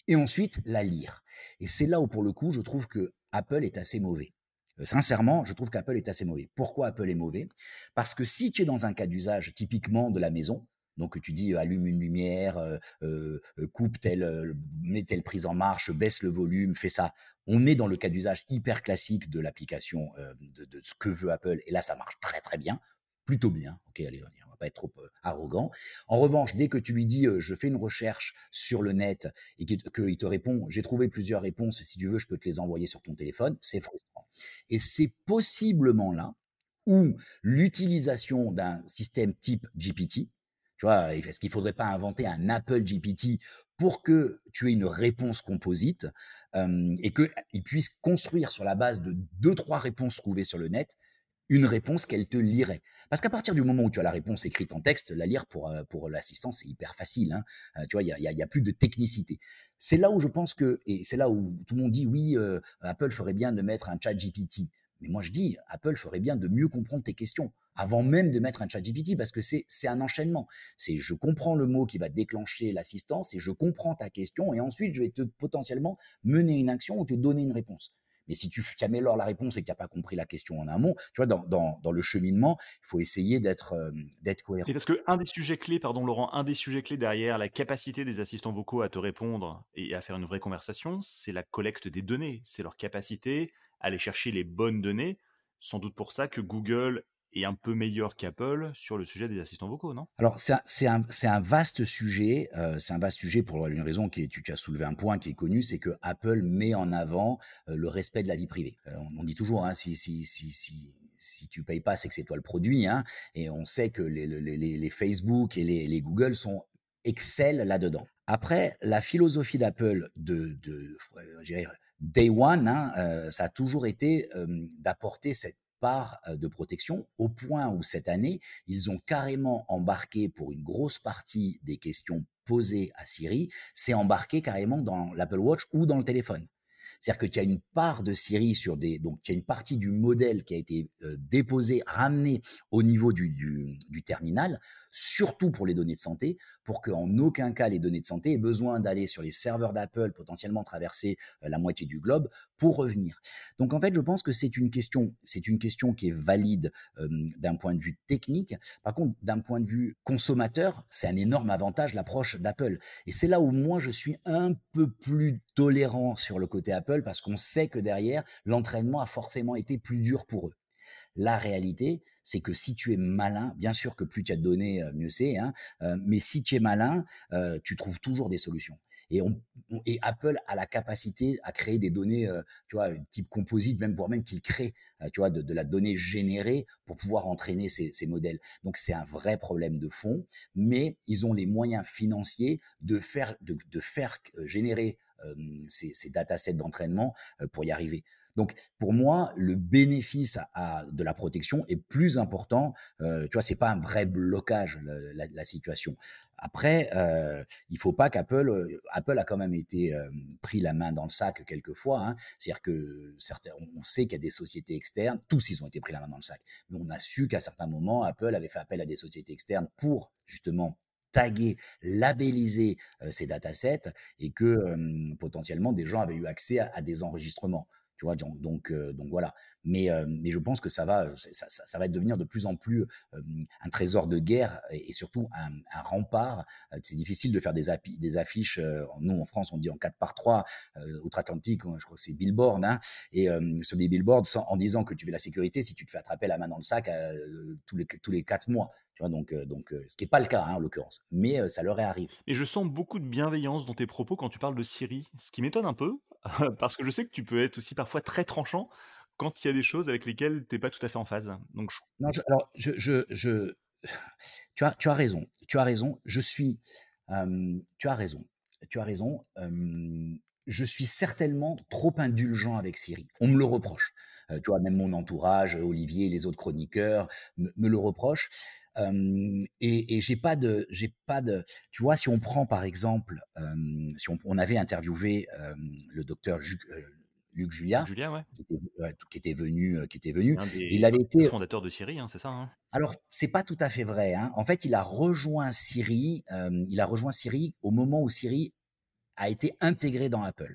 et ensuite la lire. Et c'est là où, pour le coup, je trouve que Apple est assez mauvais. Euh, sincèrement, je trouve qu'Apple est assez mauvais. Pourquoi Apple est mauvais? Parce que si tu es dans un cas d'usage typiquement de la maison, donc tu dis allume une lumière, coupe telle, mets telle prise en marche, baisse le volume, fais ça. On est dans le cas d'usage hyper classique de l'application de, ce que veut Apple, et là ça marche très très bien, plutôt bien. Ok, allez, on va pas être trop arrogant. En revanche, dès que tu lui dis je fais une recherche sur le net et qu'il te répond j'ai trouvé plusieurs réponses, si tu veux, je peux te les envoyer sur ton téléphone, c'est frustrant. Et c'est possiblement là où l'utilisation d'un système type GPT, tu vois, est-ce qu'il ne faudrait pas inventer un Apple GPT pour que tu aies une réponse composite et qu'il puisse construire sur la base de deux, trois réponses trouvées sur le net une réponse qu'elle te lirait? Parce qu'à partir du moment où tu as la réponse écrite en texte, la lire pour, euh, pour l'assistant, c'est hyper facile. Hein. Tu vois, il n'y a, y a, y a, plus de technicité. C'est là où je pense que, et c'est là où tout le monde dit, oui, Apple ferait bien de mettre un chat GPT. Mais moi, je dis, Apple ferait bien de mieux comprendre tes questions avant même de mettre un chat GPT parce que c'est un enchaînement. C'est je comprends le mot qui va déclencher l'assistance et je comprends ta question et ensuite je vais te potentiellement mener une action ou te donner une réponse. Mais si tu améliores la réponse et que tu n'as pas compris la question en amont, tu vois, dans, dans, dans le cheminement, il faut essayer d'être euh, cohérent. Et parce que un des sujets clés, pardon Laurent, un des sujets clés derrière la capacité des assistants vocaux à te répondre et à faire une vraie conversation, c'est la collecte des données, c'est leur capacité aller chercher les bonnes données. Sans doute pour ça que Google est un peu meilleur qu'Apple sur le sujet des assistants vocaux, non? Alors, c'est un, vaste sujet. Euh, c'est un vaste sujet pour une raison qui est, tu, as soulevé un point qui est connu, c'est que Apple met en avant euh, le respect de la vie privée. Euh, on, dit toujours, hein, si, si, si, si, si tu payes pas, c'est que c'est toi le produit. Hein, et on sait que les, Facebook et les, Google sont excellent là-dedans. Après, la philosophie d'Apple de, de day one, hein, euh, ça a toujours été d'apporter cette part de protection au point où cette année, ils ont carrément embarqué pour une grosse partie des questions posées à Siri, c'est embarqué carrément dans l'Apple Watch ou dans le téléphone. C'est-à-dire que tu as une part de Siri sur des. Donc, tu as une partie du modèle qui a été euh, déposée, ramenée au niveau du, terminal, surtout pour les données de santé, pour qu'en aucun cas les données de santé aient besoin d'aller sur les serveurs d'Apple, potentiellement traverser euh, la moitié du globe, pour revenir. Donc, en fait, je pense que c'est une question, c'est une question qui est valide euh, d'un point de vue technique. Par contre, d'un point de vue consommateur, c'est un énorme avantage l'approche d'Apple. Et c'est là où moi, je suis un peu plus tolérant sur le côté Apple parce qu'on sait que derrière, l'entraînement a forcément été plus dur pour eux. La réalité, c'est que si tu es malin, bien sûr que plus tu as de données, mieux c'est, hein, euh, mais si tu es malin, euh, tu trouves toujours des solutions. Et, Apple a la capacité à créer des données, euh, tu vois, type composite, même voire même qu'il crée, euh, tu vois, de, la donnée générée pour pouvoir entraîner ces, modèles. Donc c'est un vrai problème de fond, mais ils ont les moyens financiers de faire, de, faire euh, générer ces, ces datasets d'entraînement pour y arriver. Donc, pour moi, le bénéfice de la protection est plus important. Euh, tu vois, c'est pas un vrai blocage la, situation. Après, euh, il faut pas qu'Apple, euh, Apple a quand même été euh, pris la main dans le sac quelquefois. Hein. C'est-à-dire que certains, on sait qu'il y a des sociétés externes, tous ils ont été pris la main dans le sac. Mais on a su qu'à certains moments, Apple avait fait appel à des sociétés externes pour justement taguer, labelliser ces datasets et que potentiellement des gens avaient eu accès à des enregistrements. Tu vois, donc, euh, donc voilà. Mais, euh, mais je pense que ça va, ça, ça, va devenir de plus en plus un trésor de guerre et, surtout un, rempart. Euh, c'est difficile de faire des, affiches. nous, en France, on dit en 4 par 3 outre-Atlantique, je crois que c'est billboard, hein, et sur des billboards en disant que tu fais la sécurité si tu te fais attraper la main dans le sac tous, les, tous les 4 mois. Donc, ce qui n'est pas le cas hein, en l'occurrence, mais ça leur est arrivé. Et je sens beaucoup de bienveillance dans tes propos quand tu parles de Syrie, ce qui m'étonne un peu, parce que je sais que tu peux être aussi parfois très tranchant quand il y a des choses avec lesquelles tu n'es pas tout à fait en phase. Donc Non, alors, je, je, Tu, as, tu as raison. Tu as raison. Je suis. tu as raison. Tu as raison. je suis certainement trop indulgent avec Siri. On me le reproche. tu vois, même mon entourage, Olivier, les autres chroniqueurs me, le reprochent et, et j'ai pas de, j'ai pas de, tu vois, si on prend par exemple, si on, avait interviewé le docteur Luc Julia, qui, était, venu, qui était venu, il avait été fondateur de Syrie, hein, c'est ça hein? Alors c'est pas tout à fait vrai. Hein. En fait, il a rejoint Syrie, il a rejoint Syrie au moment où Syrie a été intégré dans Apple.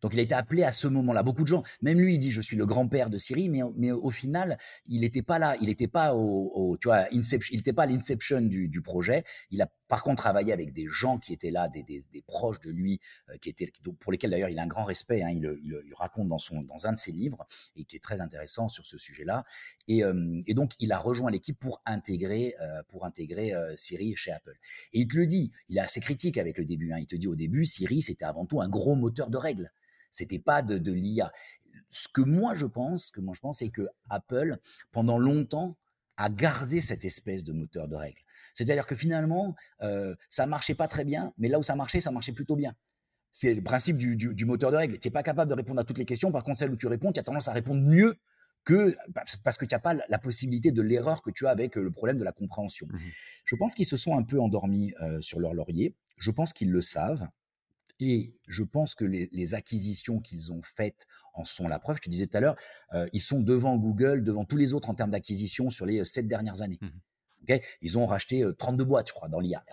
Donc il a été appelé à ce moment-là. Beaucoup de gens, même lui, il dit je suis le grand-père de Syrie, mais, mais au final, il n'était pas là, il n'était pas au, tu vois, il n'était pas à l'inception du, du, projet. Il a par contre travaillé avec des gens qui étaient là, des, proches de lui, euh, qui étaient, pour lesquels d'ailleurs il a un grand respect. Hein, il, raconte dans un de ses livres et qui est très intéressant sur ce sujet-là. Et, euh, donc il a rejoint l'équipe pour intégrer euh, intégrer Siri chez Apple. Et il te le dit, il est assez critique avec le début. Hein, il te dit au début, Siri c'était avant tout un gros moteur de règles. C'était pas de, de l'IA. Ce que moi je pense, que moi je pense, c'est que Apple, pendant longtemps, a gardé cette espèce de moteur de règles. C'est-à-dire que finalement, euh, ça marchait pas très bien, mais là où ça marchait, ça marchait plutôt bien. C'est le principe du, du, moteur de règles. Tu n'es pas capable de répondre à toutes les questions. Par contre, celle où tu réponds, tu as tendance à répondre mieux que parce que tu n'as pas la possibilité de l'erreur que tu as avec le problème de la compréhension. Mmh je pense qu'ils se sont un peu endormis euh, sur leur laurier. Je pense qu'ils le savent. Et je pense que les, acquisitions qu'ils ont faites en sont la preuve. Je te disais tout à l'heure, euh, ils sont devant Google, devant tous les autres en termes d'acquisition sur les euh, sept dernières années. Mmh ils ont racheté 32 euh, boîtes, je crois, dans l'IA.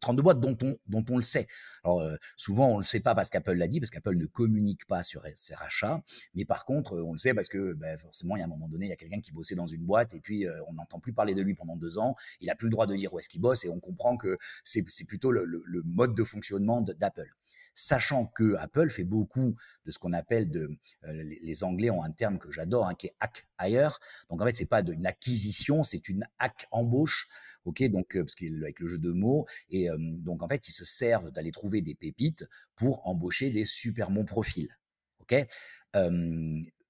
32 boîtes dont on, dont on le sait. Alors, souvent, on ne le sait pas parce qu'Apple l'a dit, parce qu'Apple ne communique pas sur ses rachats. Mais par contre, on le sait parce que ben, forcément, il y a un moment donné, il y a quelqu'un qui bossait dans une boîte et puis on n'entend plus parler de lui pendant deux ans. Il n'a plus le droit de dire où est-ce qu'il bosse et on comprend que c'est plutôt le mode de fonctionnement d'Apple sachant que Apple fait beaucoup de ce qu'on appelle de, euh, les Anglais ont un terme que j'adore, hein, qui est hack hire. Donc en fait, c'est pas une acquisition, c'est une hack embauche. Ok, donc euh, parce avec le jeu de mots et euh, donc en fait, ils se servent d'aller trouver des pépites pour embaucher des super bons profils. Ok,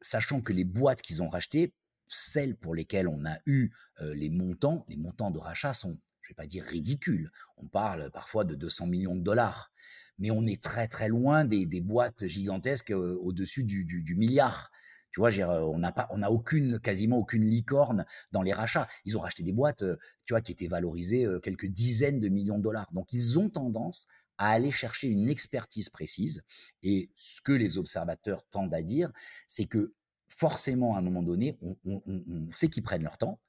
sachant que les boîtes qu'ils ont rachetées, celles pour lesquelles on a eu les montants, les montants de rachat sont, je vais pas dire ridicules. On parle parfois de 200 millions de dollars mais on est très très loin des, boîtes gigantesques euh, au-dessus du, milliard. Tu vois, euh, on n'a pas, on a aucune, quasiment aucune licorne dans les rachats. Ils ont racheté des boîtes, euh, tu vois, qui étaient valorisées quelques dizaines de millions de dollars. Donc, ils ont tendance à aller chercher une expertise précise. Et ce que les observateurs tendent à dire, c'est que forcément, à un moment donné, on, sait qu'ils prennent leur temps.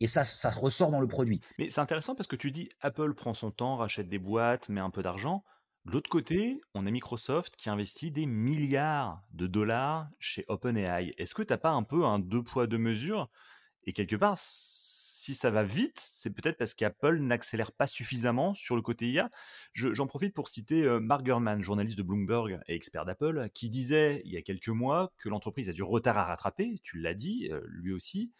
Et ça, ça ressort dans le produit. Mais c'est intéressant parce que tu dis Apple prend son temps, rachète des boîtes, met un peu d'argent. L'autre côté, on a Microsoft qui investit des milliards de dollars chez OpenAI. Est-ce que tu n'as pas un peu un deux poids deux mesures? Et quelque part, si ça va vite, c'est peut-être parce qu'Apple n'accélère pas suffisamment sur le côté IA. J'en profite pour citer euh, Mark Gurman, journaliste de Bloomberg et expert d'Apple, qui disait il y a quelques mois que l'entreprise a du retard à rattraper, tu l'as dit, euh, lui aussi,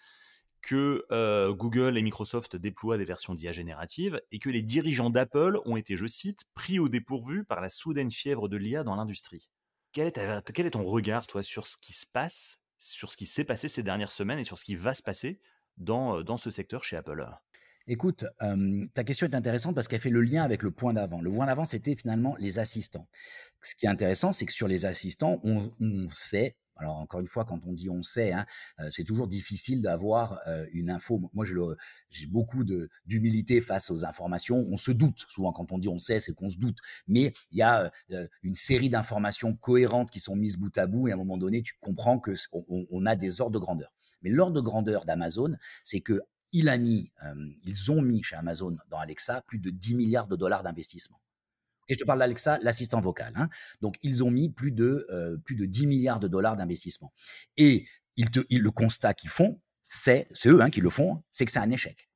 que Google et Microsoft déploient des versions d'IA générative et que les dirigeants d'Apple ont été, je cite, pris au dépourvu par la soudaine fièvre de l'IA dans l'industrie. Quel est, quel est ton regard, toi, sur ce qui se passe, sur ce qui s'est passé ces dernières semaines et sur ce qui va se passer dans, dans ce secteur chez Apple? Écoute, ta question est intéressante parce qu'elle fait le lien avec le point d'avant. Le point d'avant, c'était finalement les assistants. Ce qui est intéressant, c'est que sur les assistants, on, sait, alors encore une fois, quand on dit on sait, hein, c'est toujours difficile d'avoir une info. Moi, j'ai beaucoup d'humilité face aux informations. On se doute. Souvent, quand on dit on sait, c'est qu'on se doute. Mais il y a une série d'informations cohérentes qui sont mises bout à bout et à un moment donné, tu comprends que on a des ordres de grandeur. Mais l'ordre de grandeur d'Amazon, c'est que ils ont mis chez Amazon dans Alexa plus de 10 milliards de dollars d'investissement. Et je te parle d'Alexa, l'assistant vocal. Hein. Donc, ils ont mis plus de, plus de 10 milliards de dollars d'investissement. Et ils te, le constat qu'ils font, c'est, eux hein, qui le font, c'est que c'est un échec.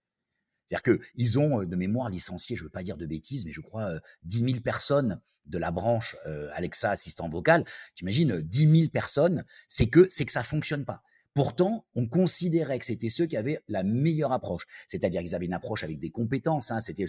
C'est-à-dire qu'ils ont de mémoire licencié, je ne veux pas dire de bêtises, mais je crois 10 000 personnes de la branche Alexa assistant vocal. Tu imagines 10 000 personnes, c'est que, c'est que ça fonctionne pas. Pourtant, on considérait que c'était ceux qui avaient la meilleure approche. C'est-à-dire qu'ils avaient une approche avec des compétences. Hein, c'était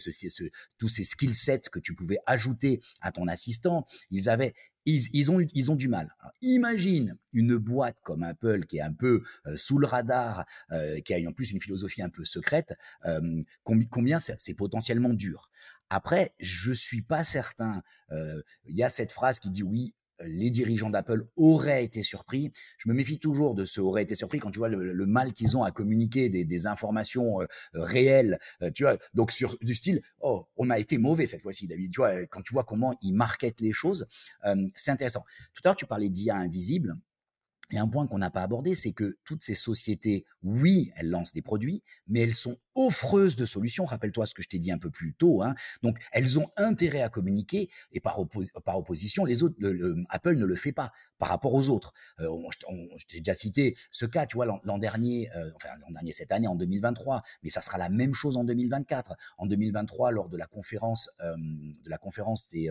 tous ces skill sets que tu pouvais ajouter à ton assistant. Ils avaient, ils, ont, ils ont du mal. imagine une boîte comme Apple qui est un peu euh, sous le radar, euh, qui a en plus une philosophie un peu secrète. Euh, combien c'est potentiellement dur. Après, je suis pas certain. Il y a cette phrase qui dit oui, les dirigeants d'Apple auraient été surpris. Je me méfie toujours de ce aurait été surpris quand tu vois le, mal qu'ils ont à communiquer des, informations euh, réelles. Euh, tu vois, donc sur du style, oh, on a été mauvais cette fois-ci, David. Tu vois, quand tu vois comment ils marketent les choses, euh, c'est intéressant. Tout à l'heure, tu parlais d'IA invisible. Et un point qu'on n'a pas abordé, c'est que toutes ces sociétés, oui, elles lancent des produits, mais elles sont offreuses de solutions. Rappelle-toi ce que je t'ai dit un peu plus tôt. Hein. Donc, elles ont intérêt à communiquer et par, par opposition, les autres, Apple ne le fait pas par rapport aux autres. Euh, je t'ai déjà cité ce cas, tu vois, l'an dernier, euh, enfin l'an dernier, cette année, en 2023, mais ça sera la même chose en 2024. En 2023, lors de la conférence, euh, de la conférence des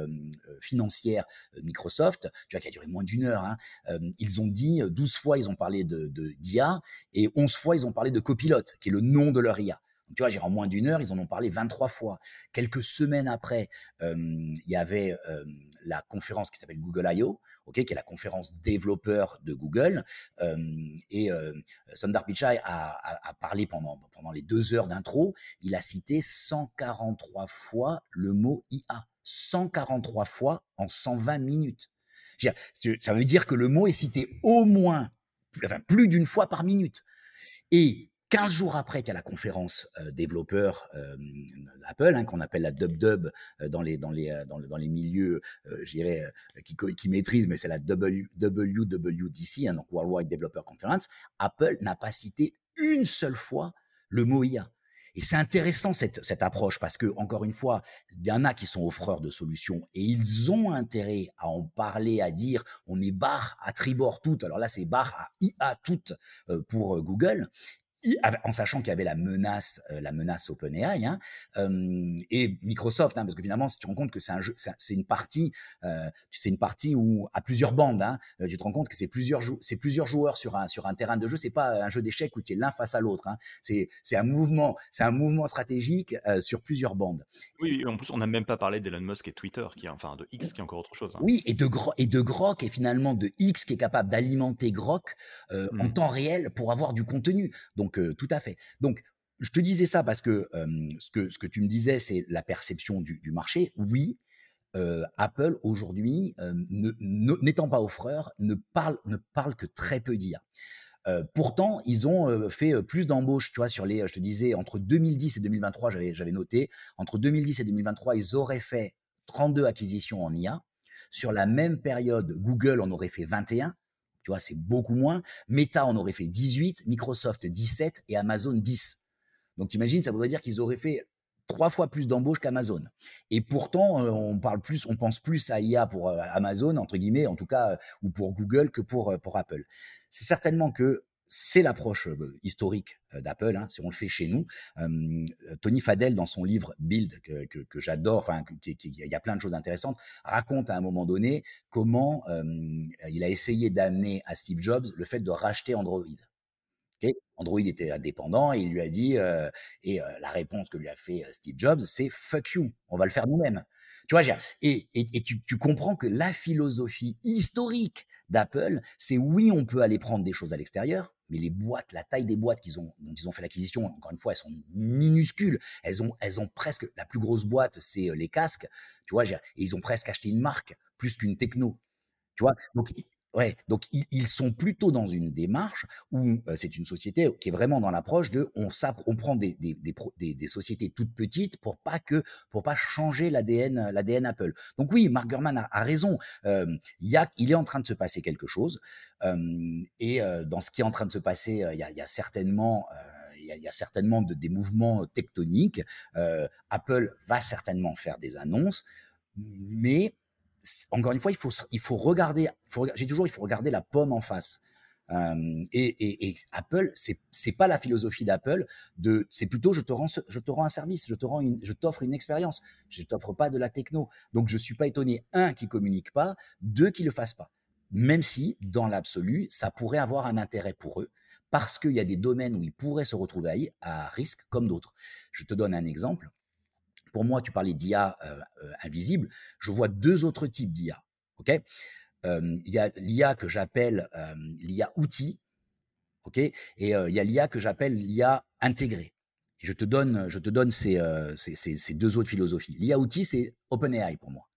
financières Microsoft, tu vois, qui a duré moins d'une heure, hein, ils ont dit 12 fois, ils ont parlé de d'IA et 11 fois, ils ont parlé de copilote, qui est le nom de leur IA tu vois, j'ai en moins d'une heure, ils en ont parlé 23 fois. Quelques semaines après, il y avait la conférence qui s'appelle Google I.O., qui est la conférence développeur de Google. et Sundar Pichai a, parlé pendant, pendant les deux heures d'intro. Il a cité 143 fois le mot IA. 143 fois en 120 minutes. Ça veut dire que le mot est cité au moins, enfin, plus d'une fois par minute. Et 15 jours après qu'il y a la conférence euh, développeur euh, Apple, hein, qu'on appelle la dub-dub dans, les, dans, les, dans, les milieux, je dirais, qui, qui maîtrisent, mais c'est la WWDC, hein, donc Worldwide Developer Conference, Apple n'a pas cité une seule fois le mot IA. Et c'est intéressant cette, cette approche parce que, encore une fois, il y en a qui sont offreurs de solutions et ils ont intérêt à en parler, à dire on est barre à tribord tout. Alors là, c'est barre à IA tout pour Google en sachant qu'il y avait la menace, euh, la menace OpenAI hein, et Microsoft, hein, parce que finalement, si tu te rends compte que c'est un jeu, c'est une partie, euh, c'est une partie où à plusieurs bandes, hein, euh, tu te rends compte que c'est plusieurs, c'est plusieurs joueurs sur un sur un terrain de jeu. C'est pas un jeu d'échecs où tu es l'un face à l'autre. Hein. C'est c'est un mouvement, c'est un mouvement stratégique sur plusieurs bandes. Oui, en plus, on n'a même pas parlé d'Elon Musk et Twitter, qui enfin de X, qui est encore autre chose. Hein. Oui, et de et de Grok et finalement de X qui est capable d'alimenter Grok en mmh. temps réel pour avoir du contenu. Donc donc, tout à fait. Donc, je te disais ça parce que, ce, que ce que tu me disais, c'est la perception du, marché. Oui, Apple aujourd'hui, n'étant pas offreur, ne parle, ne parle que très peu d'IA. pourtant, ils ont fait plus d'embauches, tu vois, sur les, je te disais, entre 2010 et 2023, j'avais, j'avais noté, entre 2010 et 2023, ils auraient fait 32 acquisitions en IA. Sur la même période, Google en aurait fait 21. Tu vois, c'est beaucoup moins. Meta en aurait fait 18, Microsoft 17 et Amazon 10. Donc imagine, ça voudrait dire qu'ils auraient fait trois fois plus d'embauches qu'Amazon. Et pourtant, euh, on parle plus, on pense plus à IA pour euh, Amazon entre guillemets, en tout cas, euh, ou pour Google que pour pour Apple. C'est certainement que c'est l'approche historique d'Apple, hein, si on le fait chez nous. Tony Fadell, dans son livre Build, que, j'adore, il y a plein de choses intéressantes, raconte à un moment donné comment il a essayé d'amener à Steve Jobs le fait de racheter Android Android était indépendant et il lui a dit, et la réponse que lui a fait, Steve Jobs, c'est: «Fuck you, on va le faire nous-mêmes». Tu vois? et et tu tu comprends que la philosophie historique d'Apple, c'est oui, on peut aller prendre des choses à l'extérieur, mais les boîtes, la taille des boîtes qu'ils ont dont ils ont fait l'acquisition, encore une fois, elles sont minuscules. Elles ont elles ont presque la plus grosse boîte, c'est, les casques, tu vois? et ils ont presque acheté une marque plus qu'une techno. Tu vois? Ouais, donc ils, sont plutôt dans une démarche où c'est une société qui est vraiment dans l'approche de on, on prend des, des, des, sociétés toutes petites pour pas que pour pas changer l'ADN l'ADN Apple. Donc oui, Mark Gurman a, raison. il, y a, il est en train de se passer quelque chose et dans ce qui est en train de se passer, il y a, certainement il y, a, certainement des mouvements tectoniques. Apple va certainement faire des annonces, mais encore une fois, il faut, regarder, j'ai toujours, il faut regarder la pomme en face. et, Apple, c'est c'est pas la philosophie d'Apple c'est plutôt je te rends, je te rends un service, je te rends une, je t'offre une expérience, je t'offre pas de la techno. Donc je suis pas étonné un qui communique pas, deux qui le fassent pas. Même si dans l'absolu, ça pourrait avoir un intérêt pour eux parce qu'il y a des domaines où ils pourraient se retrouver à risque comme d'autres. Je te donne un exemple pour moi, tu parlais d'IA euh, euh, invisible, je vois deux autres types d'IA. ok? Il y a l'IA que j'appelle l'IA outil, ok? Et il y a l'IA que j'appelle l'IA intégrée. Et je te donne, je te donne ces, ces, deux autres philosophies. L'IA outil, c'est OpenAI pour moi.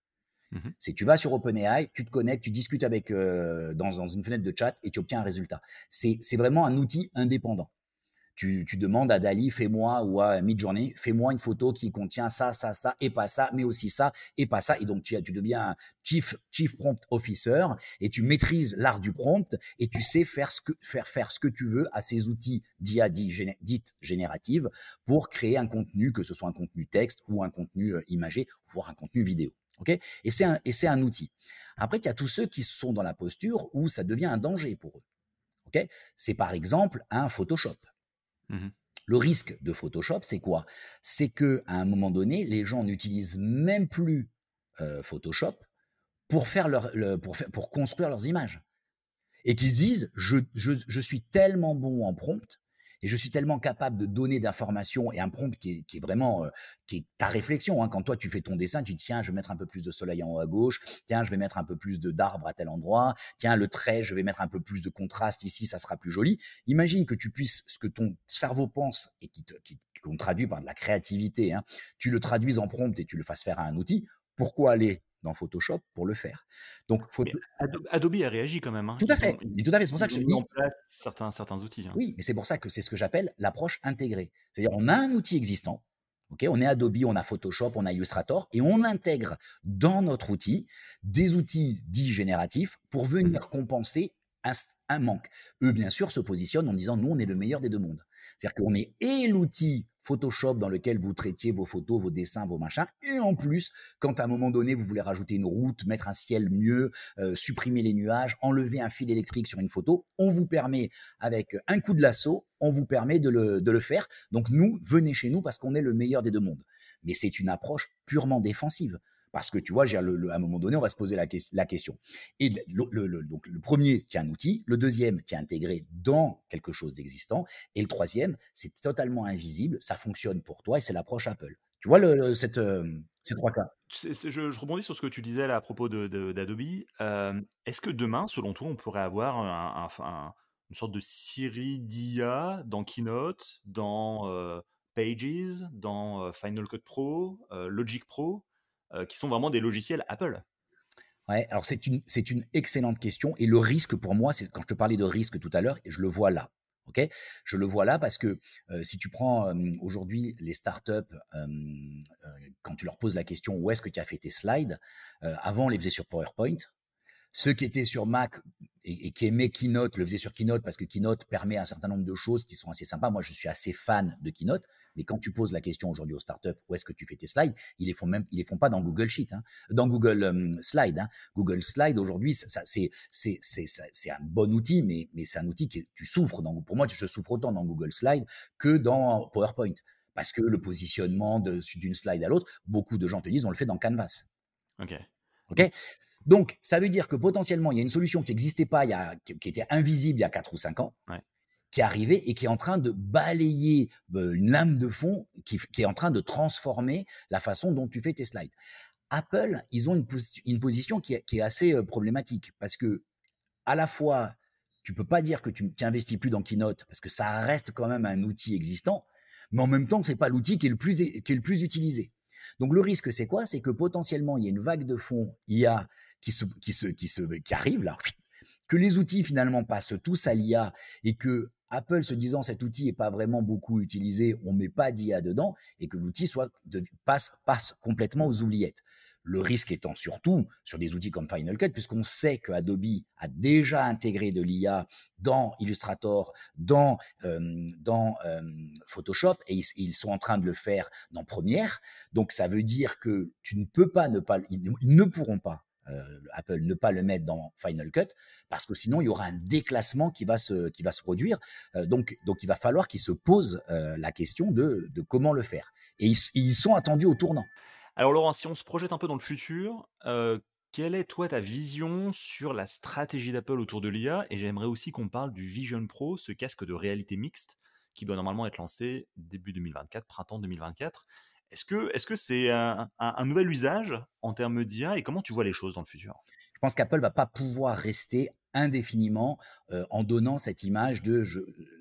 Mmh c'est tu vas sur OpenAI, tu te connectes, tu discutes avec dans, dans, une fenêtre de chat et tu obtiens un résultat. C'est vraiment un outil indépendant tu, demandes à Dali, fais-moi, ou à Midjourney, fais-moi une photo qui contient ça, ça, ça, et pas ça, mais aussi ça, et pas ça. Et donc, tu, tu deviens un chief, chief prompt officer et tu maîtrises l'art du prompt et tu sais faire ce que, faire, faire ce que tu veux à ces outils d'IA dites génératives pour créer un contenu, que ce soit un contenu texte ou un contenu euh, imagé, voire un contenu vidéo. ok? Et c'est un, un outil. Après, il y a tous ceux qui sont dans la posture où ça devient un danger pour eux. ok? C'est par exemple un Photoshop. Mmh le risque de Photoshop, c'est quoi? C'est que à un moment donné, les gens n'utilisent même plus Photoshop pour construire leurs images. Et qu'ils disent je, suis tellement bon en prompt et je suis tellement capable de donner d'informations et un prompt qui est, vraiment euh, qui est ta réflexion. Hein. Quand toi, tu fais ton dessin, tu dis tiens, je vais mettre un peu plus de soleil en haut à gauche, tiens, je vais mettre un peu plus de d'arbres à tel endroit, tiens, le trait, je vais mettre un peu plus de contraste ici, ça sera plus joli. Imagine que tu puisses, ce que ton cerveau pense et qui, qu'on traduit par de la créativité, hein, tu le traduises en prompt et tu le fasses faire à un outil. Pourquoi aller dans Photoshop pour le faire. Donc, Adobe, a réagi quand même. Hein. Tout à fait. tout à fait. C'est pour ça que je dis. en place certains, certains outils. Hein. Oui, mais c'est pour ça que c'est ce que j'appelle l'approche intégrée. C'est-à-dire, on a un outil existant. ok on est Adobe, on a Photoshop, on a Illustrator, et on intègre dans notre outil des outils dits génératifs pour venir mmh. compenser un, un manque. Eux, bien sûr, se positionnent en disant nous, on est le meilleur des deux mondes. C'est-à-dire qu'on est et l'outil Photoshop dans lequel vous traitiez vos photos, vos dessins, vos machins. Et en plus, quand à un moment donné, vous voulez rajouter une route, mettre un ciel mieux, euh, supprimer les nuages, enlever un fil électrique sur une photo, on vous permet, avec un coup de lasso, on vous permet de le, de le faire. Donc nous, venez chez nous parce qu'on est le meilleur des deux mondes. Mais c'est une approche purement défensive. Parce que tu vois, à un moment donné, on va se poser la, question. Et le, donc, le premier tient un outil, le deuxième qui est intégré dans quelque chose d'existant, et le troisième, c'est totalement invisible, ça fonctionne pour toi, et c'est l'approche Apple. Tu vois euh, ces trois cas? Je, rebondis sur ce que tu disais à propos d'Adobe. Euh, est-ce que demain, selon toi, on pourrait avoir une sorte de Siri d'IA dans Keynote, dans euh, Pages, dans Final Cut Pro, Logic Pro? Qui sont vraiment des logiciels Apple Ouais, alors c'est une, c'est une excellente question. Et le risque pour moi, c'est quand je te parlais de risque tout à l'heure, et je le vois là. ok? Je le vois là parce que euh, si tu prends euh, aujourd'hui les startups, quand tu leur poses la question où est-ce que tu as fait tes slides, avant on les faisait sur PowerPoint. Ceux qui étaient sur Mac et, qui aimaient Keynote le faisaient sur Keynote parce que Keynote permet un certain nombre de choses qui sont assez sympas. Moi, je suis assez fan de Keynote, mais quand tu poses la question aujourd'hui aux startups, où est-ce que tu fais tes slides, ils les font même, ils les font pas dans Google Sheet, hein, dans Google euh, Slide. Hein. Google Slide aujourd'hui, ça, c'est c'est c'est un bon outil, mais mais c'est un outil que tu souffres. Dans, pour moi, je souffre autant dans Google Slide que dans PowerPoint parce que le positionnement d'une slide à l'autre, beaucoup de gens te disent on le fait dans Canvas. Ok. Ok? Donc, ça veut dire que potentiellement, il y a une solution qui n'existait pas, il y a, qui était invisible il y a 4 ou 5 ans, qui est arrivé et qui est en train de balayer euh, une lame de fond, qui, qui est en train de transformer la façon dont tu fais tes slides. Apple, ils ont une, une position qui est, qui est, assez euh, problématique parce que à la fois, tu peux pas dire que tu n'investis plus dans Keynote parce que ça reste quand même un outil existant, mais en même temps, c'est pas l'outil qui est le plus qui est le plus utilisé. Donc le risque, c'est quoi? C'est que potentiellement, il y a une vague de fonds IA qui se, qui se, qui arrive là, que les outils finalement passent tous à l'IA et que Apple se disant cet outil est pas vraiment beaucoup utilisé, on met pas d'IA dedans et que l'outil soit passe passe complètement aux oubliettes. Le risque étant surtout sur des outils comme Final Cut, puisqu'on sait que Adobe a déjà intégré de l'IA dans Illustrator, dans, euh, dans euh, Photoshop, et ils, ils, sont en train de le faire dans Premiere. Donc ça veut dire que tu ne peux pas ne pas, ils ne pourront pas euh, Apple ne pas le mettre dans Final Cut parce que sinon il y aura un déclassement qui va se qui va se produire. Euh, donc donc il va falloir qu'ils se posent euh, la question de, de comment le faire. Et ils, ils, sont attendus au tournant. Alors Laurent, si on se projette un peu dans le futur, quelle est toi ta vision sur la stratégie d'Apple autour de l'IA Et j'aimerais aussi qu'on parle du Vision Pro, ce casque de réalité mixte qui doit normalement être lancé début 2024, printemps 2024. Est-ce que c'est un, un, un, nouvel usage en termes d'IA et comment tu vois les choses dans le futur? Je pense qu'Apple va pas pouvoir rester indéfiniment euh, en donnant cette image de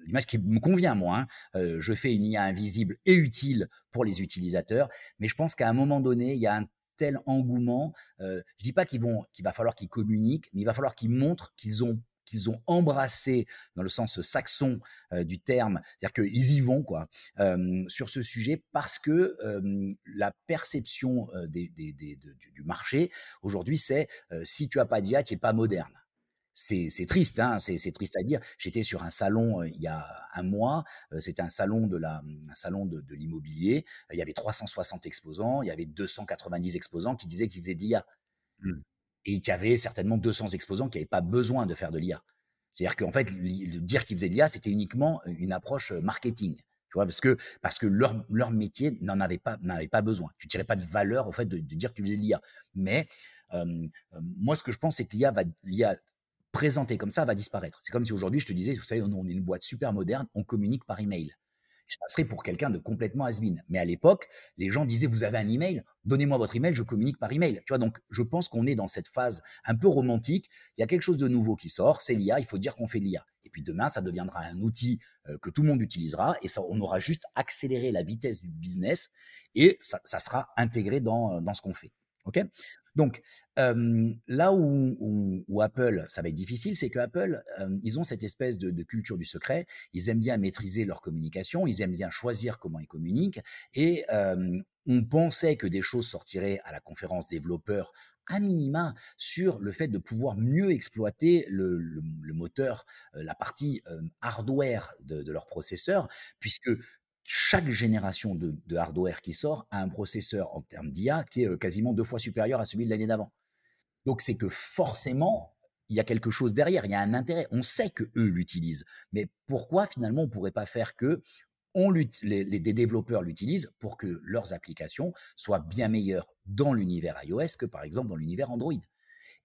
l'image qui me convient moi. Hein, euh, je fais une IA invisible et utile pour les utilisateurs, mais je pense qu'à un moment donné, il y a un tel engouement. Euh, je dis pas qu'ils vont, qu'il va falloir qu'ils communiquent, mais il va falloir qu'ils montrent qu'ils ont qu'ils ont embrassé dans le sens saxon euh, du terme, c'est-à-dire qu'ils y vont quoi euh, sur ce sujet parce que euh, la perception des, des, des, de, du marché aujourd'hui c'est si tu as pas d'IA, tu n'es pas moderne c'est triste, hein, c'est triste à dire. J'étais sur un salon euh, il y a un mois. Euh, C'était un salon de la, un salon de, de l'immobilier. Il y avait 360 exposants. Il y avait 290 exposants qui disaient qu'ils faisaient de l'IA. Mmh. Et qu'il y avait certainement 200 exposants qui n'avaient pas besoin de faire de l'IA. C'est-à-dire qu'en fait, dire qu'ils faisaient de l'IA, c'était uniquement une approche marketing. Parce que, parce que leur, leur métier n'en avait pas, n'avait pas besoin. Tu tirais pas de valeur au fait de, dire que tu faisais de l'IA. Mais euh, moi, ce que je pense, c'est que l'IA va, l'IA présenté comme ça va disparaître. C'est comme si aujourd'hui je te disais, vous savez, on est une boîte super moderne, on communique par email. Je passerais pour quelqu'un de complètement has. Mais à l'époque, les gens disaient, vous avez un email, donnez-moi votre email, je communique par email. Tu vois, donc je pense qu'on est dans cette phase un peu romantique. Il y a quelque chose de nouveau qui sort, c'est l'IA, il faut dire qu'on fait l'IA. Et puis demain, ça deviendra un outil euh, que tout le monde utilisera et ça, on aura juste accéléré la vitesse du business et ça, ça sera intégré dans, dans ce qu'on fait. OK? Donc, là où, Apple, ça va être difficile, c'est que Apple, ils ont cette espèce de, culture du secret. Ils aiment bien maîtriser leur communication, ils aiment bien choisir comment ils communiquent. Et on pensait que des choses sortiraient à la conférence développeurs à minima sur le fait de pouvoir mieux exploiter le moteur, la partie hardware de, de, leur processeur, puisque chaque génération de, hardware qui sort a un processeur en termes d'IA qui est euh, quasiment deux fois supérieur à celui de l'année d'avant. Donc c'est que forcément, il y a quelque chose derrière, il y a un intérêt. On sait que eux l'utilisent, mais pourquoi finalement on pourrait pas faire que on les, les, développeurs l'utilisent pour que leurs applications soient bien meilleures dans l'univers iOS que par exemple dans l'univers Android?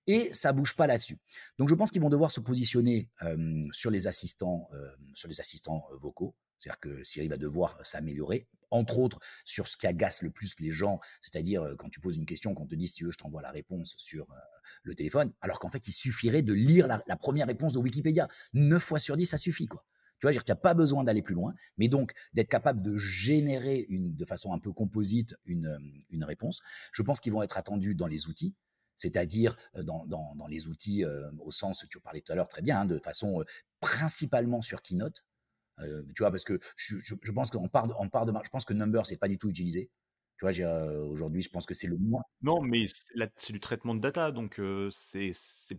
Et ça bouge pas là-dessus. Donc je pense qu'ils vont devoir se positionner euh, sur les assistants, euh, sur les assistants vocaux. C'est-à-dire que Siri va devoir s'améliorer, entre autres sur ce qui agace le plus les gens, c'est-à-dire quand tu poses une question, qu'on te dit si tu veux, je t'envoie la réponse sur euh, le téléphone, alors qu'en fait, il suffirait de lire la, première réponse de Wikipédia. 9 fois sur 10, ça suffit, quoi. Tu vois, tu n'as pas besoin d'aller plus loin, mais donc d'être capable de générer de façon un peu composite une, une réponse. Je pense qu'ils vont être attendus dans les outils c'est-à-dire dans, les outils euh, au sens, tu parlais tout à l'heure très bien, hein, de façon euh, principalement sur Keynote. Euh, tu vois, parce que je, je, je pense qu'on part, de, on part de, je pense que Number c'est pas du tout utilisé. Tu vois, euh, aujourd'hui, je pense que c'est le moins. Non, mais c'est du traitement de data, donc euh, c'est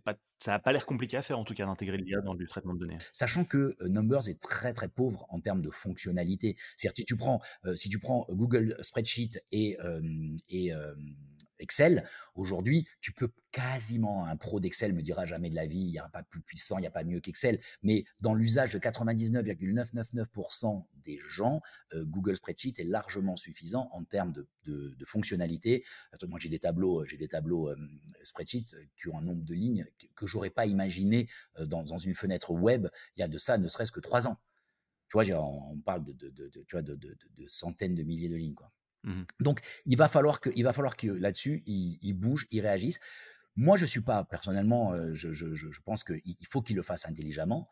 pas, ça n'a pas l'air compliqué à faire en tout cas d'intégrer l'IA dans du traitement de données. Sachant que euh, Numbers est très très pauvre en termes de fonctionnalité. C'est-à-dire si tu prends, si tu prends Google Spreadsheet et, et Excel, aujourd'hui, tu peux quasiment, un pro d'Excel me dira jamais de la vie, il n'y aura pas plus puissant, il n'y a pas mieux qu'Excel, mais dans l'usage de 99,999% des gens, euh, Google Spreadsheet est largement suffisant en termes de, fonctionnalité. Moi, j'ai des tableaux, j'ai des tableaux euh, Spreadsheet qui ont un nombre de lignes que, que j'aurais pas imaginé euh, dans, une fenêtre web il y a de ça ne serait-ce que trois ans. Tu vois, on, parle de, de, de, centaines de milliers de lignes. Quoi. Mmh Donc, il va falloir que, il va falloir que là-dessus, il, il, bouge, il réagisse. Moi, je suis pas, personnellement, je, je, pense qu'il faut qu'il le fasse intelligemment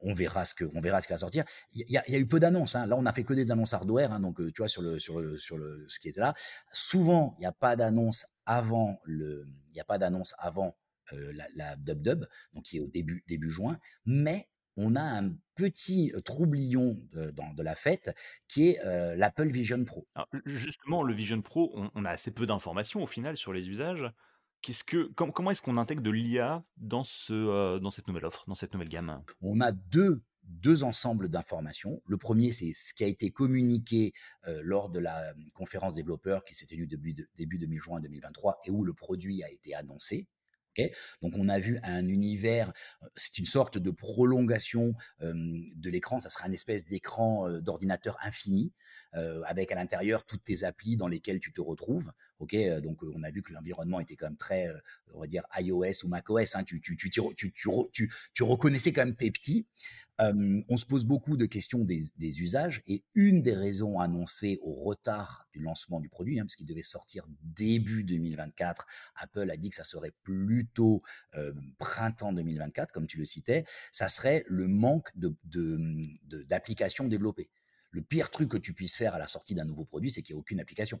on verra ce que verra ce qui va sortir. Il y, a, eu peu d'annonces. Hein. Là, on a fait que des annonces hardware, hein, donc tu vois sur le sur le sur le ce qui était là. Souvent, il n'y a pas d'annonce avant le, il y a pas d'annonce avant la, la dub dub, donc qui est au début début juin, mais on a un petit troublion de, dans, de la fête qui est l'Apple Vision Pro. justement, le Vision Pro, on a assez peu d'informations au final sur les usages. Qu'est-ce que comment est-ce qu'on intègre de l'IA dans ce, dans cette nouvelle offre, dans cette nouvelle gamme? On a deux deux ensembles d'informations. Le premier, c'est ce qui a été communiqué lors de la conférence développeur qui s'est tenue début, début 2020 2023 et où le produit a été annoncé. Donc on a vu un univers, c'est une sorte de prolongation de l'écran, ça sera un espèce d'écran d'ordinateur infini, avec à l'intérieur toutes tes applis dans lesquelles tu te retrouves. Ok, donc on a vu que l'environnement était quand même très, on va dire iOS ou macOS. Hein, tu, tu, tu, tu, tu, reconnaissais quand même tes petits. on se pose beaucoup de questions des, usages et une des raisons annoncées au retard du lancement du produit, hein, parce qu'il devait sortir début 2024, Apple a dit que ça serait plutôt printemps 2024, comme tu le citais, ça serait le manque de, d'applications de, développées. Le pire truc que tu puisses faire à la sortie d'un nouveau produit, c'est qu'il n'y a aucune application.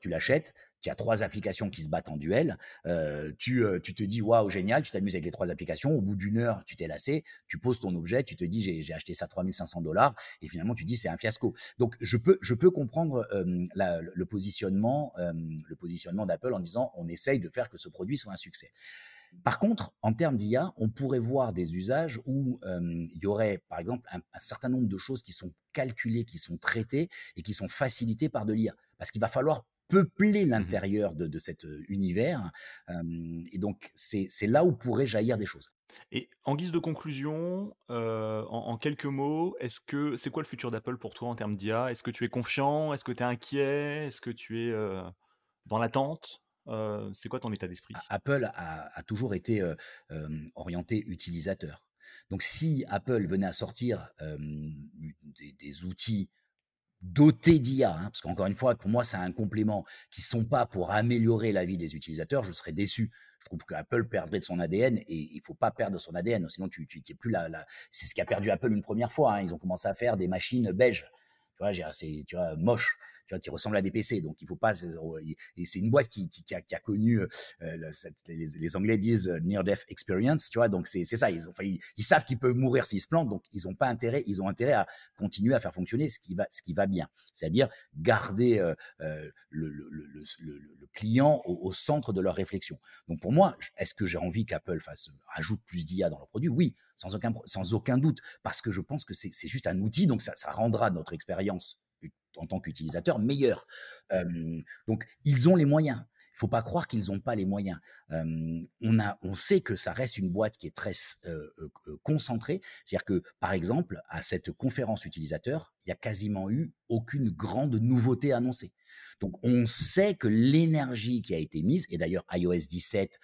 Tu l'achètes, tu as trois applications qui se battent en duel, euh, tu, euh, tu, te dis waouh, génial, tu t'amuses avec les trois applications, au bout d'une heure, tu t'es lassé, tu poses ton objet, tu te dis j'ai acheté ça 3500 dollars, et finalement, tu dis c'est un fiasco. Donc, je peux, je peux comprendre le positionnement, le positionnement d'Apple en disant on essaye de faire que ce produit soit un succès. Par contre, en termes d'IA, on pourrait voir des usages où il y aurait, par exemple, un, certain nombre de choses qui sont calculées, qui sont traitées et qui sont facilitées par de l'IA. Parce qu'il va falloir peupler mmh l'intérieur de, cet univers. et donc, c'est là où pourraient jaillir des choses. Et en guise de conclusion, en, quelques mots, est-ce que c'est quoi le futur d'Apple pour toi en termes d'IA Est-ce que tu es confiant? Est-ce que tu es inquiet? Est-ce que tu es dans l'attente? C'est quoi ton état d'esprit? Apple a, toujours été orienté utilisateur. Donc si Apple venait à sortir des, outils dotés d'IA, hein, parce qu'encore une fois, pour moi, c'est un complément, qui ne sont pas pour améliorer la vie des utilisateurs, je serais déçu. Je trouve qu'Apple perdrait de son ADN et il faut pas perdre son ADN, sinon tu n'es plus là. C'est ce qui a perdu Apple une première fois. Hein. Ils ont commencé à faire des machines beiges. Tu vois, c'est tu vois, moche tu vois, qui ressemble à des PC. Donc, il faut pas. Et c'est une boîte qui, qui, a, qui a, connu, euh, les, Anglais disent euh, near death experience, tu vois. Donc, c'est ça. Ils, ont, ils, savent qu'ils peuvent mourir s'ils se plantent. Donc, ils ont pas intérêt. Ils ont intérêt à continuer à faire fonctionner ce qui va, ce qui va bien. C'est-à-dire garder euh, le, le, le, le, client au, centre de leur réflexion. Donc, pour moi, est-ce que j'ai envie qu'Apple fasse ajoute plus d'IA dans leur produit? Oui, sans aucun, sans aucun doute, parce que je pense que c'est juste un outil. Donc, ça, ça rendra notre expérience en tant qu'utilisateur meilleur. donc, ils ont les moyens. Il faut pas croire qu'ils n'ont pas les moyens. on, a, on sait que ça reste une boîte qui est très concentrée. C'est-à-dire que, par exemple, à cette conférence utilisateur, il y a quasiment eu aucune grande nouveauté annoncée. Donc, on sait que l'énergie qui a été mise, et d'ailleurs iOS 17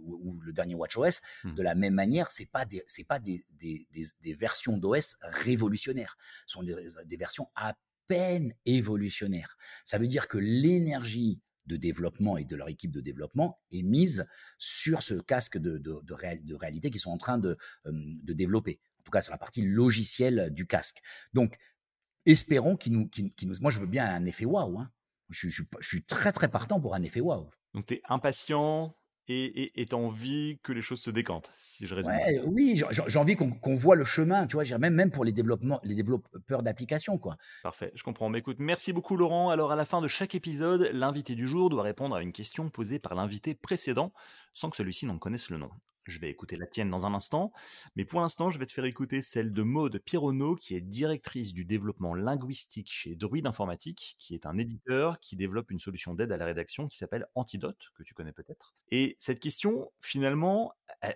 ou, le dernier WatchOS, mmh. de la même manière, c'est pas des, c'est pas des, des, des, versions d'OS révolutionnaires. Ce sont des, des versions à peine évolutionnaire. Ça veut dire que l'énergie de développement et de leur équipe de développement est mise sur ce casque de, de, réalité qu'ils sont en train de, de développer. En tout cas, sur la partie logicielle du casque. Donc, espérons qu'ils nous, nous... Moi, je veux bien un effet waouh. Hein. Je, je, je, suis très, très partant pour un effet waouh. Donc, tu es impatient, et et envie que les choses se décantent, si je résume oui, j'ai envie qu'on voit le chemin, tu vois? même même pour les développements les développeurs d'applications, quoi. Parfait, je comprends. Mais écoute, merci beaucoup Laurent. Alors à la fin de chaque épisode, l'invité du jour doit répondre à une question posée par l'invité précédent, sans que celui-ci n'en connaisse le nom. Je vais écouter la tienne dans un instant, mais pour l'instant, je vais te faire écouter celle de Maude Pironneau, qui est directrice du développement linguistique chez Druide Informatique, qui est un éditeur qui développe une solution d'aide à la rédaction qui s'appelle Antidote, que tu connais peut-être. Et cette question, finalement,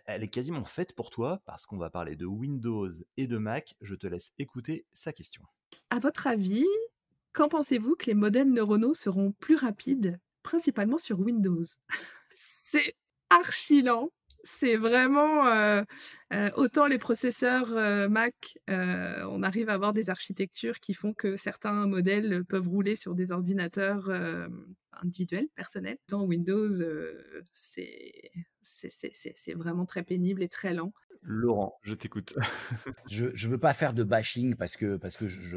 elle, est quasiment faite pour toi, parce qu'on va parler de Windows et de Mac. Je te laisse écouter sa question. À votre avis, quand pensez-vous que les modèles neuronaux seront plus rapides, principalement sur Windows? C'est archi lent C'est vraiment, heu heu, autant les processeurs, heu, Mac, on arrive à avoir des architectures qui font que certains modèles peuvent rouler sur des ordinateurs, individuels, personnels. Autant Windows, c'est c'est c'est c'est c'est vraiment très pénible et très lent. Laurent, je t'écoute. Je je veux pas faire de bashing parce que parce que je je,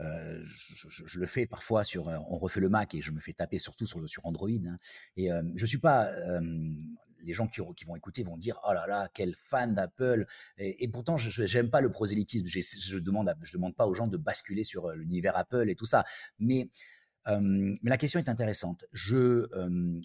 heu, je je je le fais parfois sur, on refait le Mac et je me fais taper surtout sur le sur Android, hein et je suis pas, les gens qui vont écouter vont dire: «Oh là là, quel fan d'Apple» et pourtant je j'aime pas le prosélytisme. Je demande je demande pas aux gens de basculer sur, heu, l'univers Apple et tout ça. Mais mais la question est intéressante.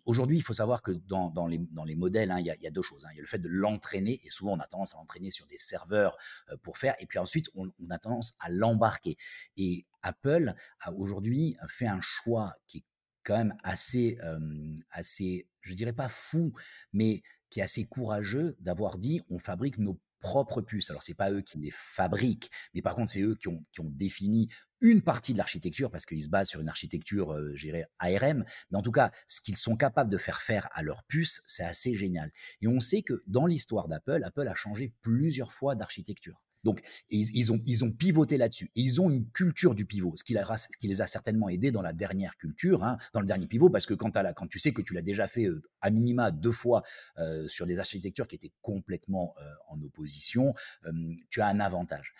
Aujourd'hui, il faut savoir que dans dans les dans les modèles, hein, il y a 2 choses, hein. Il y a le fait de l'entraîner et souvent on a tendance à l'entraîner sur des serveurs, heu, pour faire et puis ensuite on on a tendance à l'embarquer et Apple a aujourd'hui fait un choix qui est quand même assez, hem, assez, je dirais pas fou, mais qui est assez courageux d'avoir dit: «On fabrique nos propres puces». Alors c'est pas eux qui les fabriquent, mais par contre c'est eux qui ont qui ont défini une partie de l'architecture, parce qu'ils se basent sur une architecture, heu, je dirais ARM, mais en tout cas, ce qu'ils sont capables de faire faire à leurs puces, c'est assez génial. Et on sait que dans l'histoire d'Apple, Apple a changé plusieurs fois d'architecture. Donc, ils, ont, ils ont pivoté là-dessus. Ils ont une culture du pivot, ce qui, les a certainement aidés dans la dernière culture, hein, dans le dernier pivot, parce que quand, tu sais que tu l'as déjà fait euh, à minima deux fois euh, sur des architectures qui étaient complètement euh, en opposition, tu as un avantage.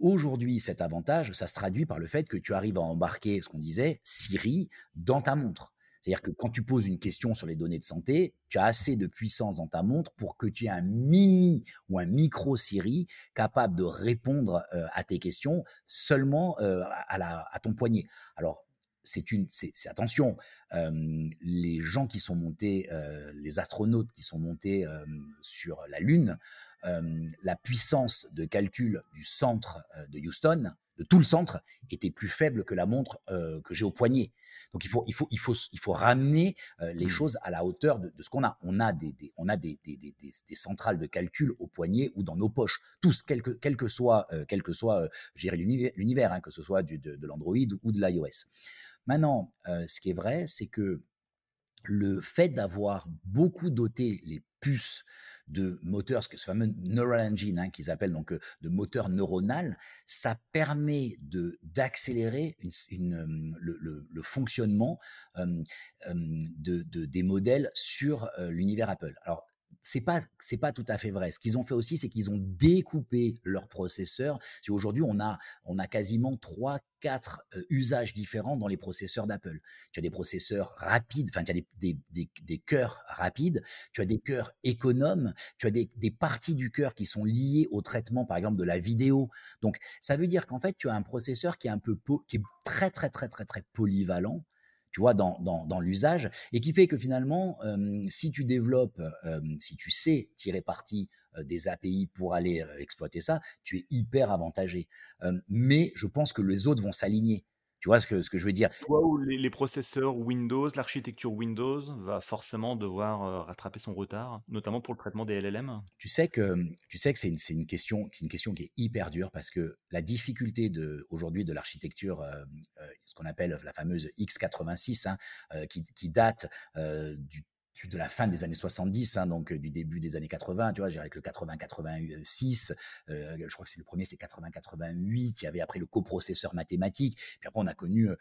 Aujourd'hui, cet avantage, ça se traduit par le fait que tu arrives à embarquer, ce qu'on disait, Siri dans ta montre. C'est-à-dire que quand tu poses une question sur les données de santé, tu as assez de puissance dans ta montre pour que tu aies un mini ou un micro Siri capable de répondre euh, à tes questions seulement euh, à, ton poignet. Alors, c'est une, c'est attention, les gens qui sont montés, euh, les astronautes qui sont montés sur la Lune, la puissance de calcul du centre de Houston, de tout le centre, était plus faible que la montre euh, que j'ai au poignet. Donc il faut, il faut, il faut, il faut ramener euh, les Mmh. choses à la hauteur de, de ce qu'on a. On a des, des on a des, des, des, centrales de calcul au poignet ou dans nos poches, tous, quel que, quel que soit, euh, quel que soit, euh, l'univers, hein, que ce soit du, de, de l'Android ou de l'iOS. Maintenant, ce qui est vrai, c'est que le fait d'avoir beaucoup doté les puces de moteurs, ce fameux neural engine hein, qu'ils appellent donc de moteur neuronal, ça permet de d'accélérer une, le, fonctionnement euh, euh, de, de, des modèles sur euh, l'univers Apple. C'est pas c'est pas tout à fait vrai. Ce qu'ils ont fait aussi, c'est qu'ils ont découpé leur processeur. Si aujourd'hui on a on a quasiment trois quatre euh, usages différents dans les processeurs d'Apple. Tu as des processeurs rapides, enfin tu as des, des, des, des cœurs rapides, tu as des cœurs économes, tu as des, des parties du cœur qui sont liées au traitement, par exemple de la vidéo. Donc ça veut dire qu'en fait tu as un processeur qui est un peu qui est très très très très très polyvalent tu vois, dans, dans, dans l'usage, et qui fait que finalement, si tu développes, si tu sais tirer parti des API pour aller exploiter ça, tu es hyper avantagé. Mais je pense que les autres vont s'aligner. Tu vois ce que, ce que je veux dire? Wow, les, les, processeurs Windows, l'architecture Windows va forcément devoir euh, rattraper son retard, notamment pour le traitement des LLM. Tu sais que tu sais que c'est une, une question une question qui est hyper dure parce que la difficulté aujourd'hui de l'architecture, euh, euh, ce qu'on appelle la fameuse x86, hein, qui, qui, date du de la fin des années 70, hein, donc du début des années 80, tu vois, avec le 80-86, euh, je crois que c'est le premier, c'est 80-88, il y avait après le coprocesseur mathématique, puis après on a connu, euh,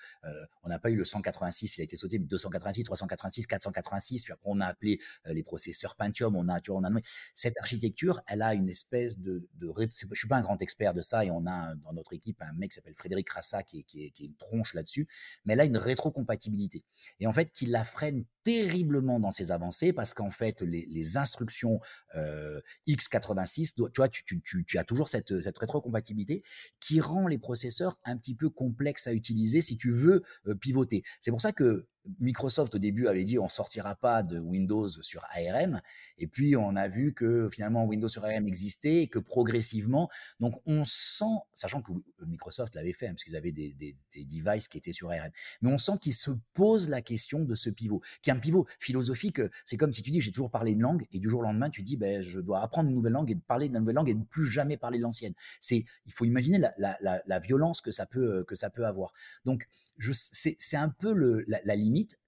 on n'a pas eu le 186, il a été sauté, mais 286, 386, 486, puis après on a appelé euh, les processeurs Pentium, on a, tu vois, on a cette architecture, elle a une espèce de, de je suis pas un grand expert de ça, et on a dans notre équipe un mec qui s'appelle Frédéric Rassa qui est, qui est, qui est une tronche là-dessus, mais elle a une rétrocompatibilité, et en fait qui la freine terriblement dans ses avancées parce qu'en fait les, instructions euh, x86 tu vois tu, as toujours cette, cette rétrocompatibilité qui rend les processeurs un petit peu complexes à utiliser si tu veux euh, pivoter. C'est pour ça que Microsoft au début avait dit on sortira pas de Windows sur ARM et puis on a vu que finalement Windows sur ARM existait et que progressivement donc on sent sachant que Microsoft l'avait fait hein, parce qu'ils avaient des, des, devices qui étaient sur ARM mais on sent qu'ils se posent la question de ce pivot qui est un pivot philosophique. C'est comme si tu dis j'ai toujours parlé une langue et du jour au lendemain tu dis ben je dois apprendre une nouvelle langue et parler de la nouvelle langue et ne plus jamais parler de l'ancienne. C'est il faut imaginer la, la, violence que ça peut que ça peut avoir. Donc c'est un peu le, la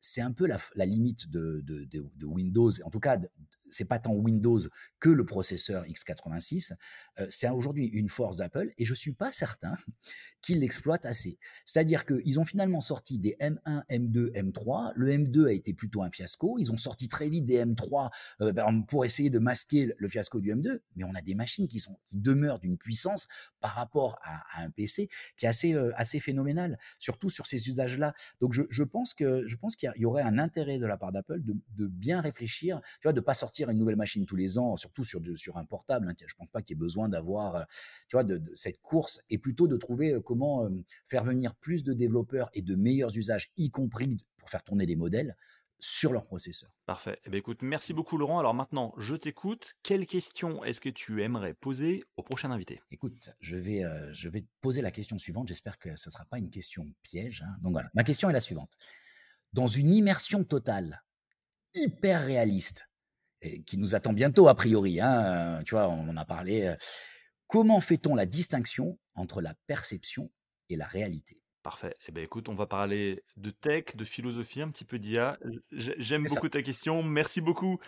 c'est un peu la, limite de, Windows, en tout cas c'est pas tant Windows que le processeur x86. Euh, c'est aujourd'hui une force d'Apple et je suis pas certain qu'ils l'exploitent assez. C'est-à-dire qu'ils ont finalement sorti des M1, M2, M3. Le M2 a été plutôt un fiasco. Ils ont sorti très vite des M3 euh, pour essayer de masquer le fiasco du M2. Mais on a des machines qui demeurent d'une puissance par rapport à, un PC qui est assez euh, assez phénoménal, surtout sur ces usages-là. Donc je, pense que je pense qu'il y, aurait un intérêt de la part d'Apple de, de, bien réfléchir, tu vois, de pas sortir une nouvelle machine tous les ans, surtout sur un portable. Hein. Je pense pas qu'il y ait besoin d'avoir, euh, tu vois, de, cette course et plutôt de trouver comment faire venir plus de développeurs et de meilleurs usages, y compris pour faire tourner les modèles sur leur processeur. Parfait. Eh bien, écoute, merci beaucoup Laurent. Alors maintenant, je t'écoute. Quelle question est-ce que tu aimerais poser au prochain invité? Écoute, je vais, euh, je vais te poser la question suivante. J'espère que ce ne sera pas une question piège. Hein. Donc voilà, ma question est la suivante. Dans une immersion totale, hyper réaliste, et qui nous attend bientôt a priori, hein, tu vois, on en a parlé, euh, comment fait-on la distinction entre la perception et la réalité? Parfait. Eh bien, écoute, on va parler de tech, de philosophie, un petit peu d'IA. J'aime beaucoup ta question. Merci beaucoup,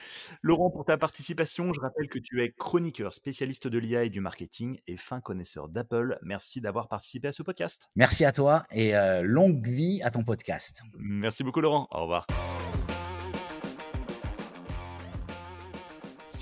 Laurent, pour ta participation. Je rappelle que tu es chroniqueur, spécialiste de l'IA et du marketing et fin connaisseur d'Apple. Merci d'avoir participé à ce podcast. Merci à toi et euh, longue vie à ton podcast. Merci beaucoup, Laurent. Au revoir.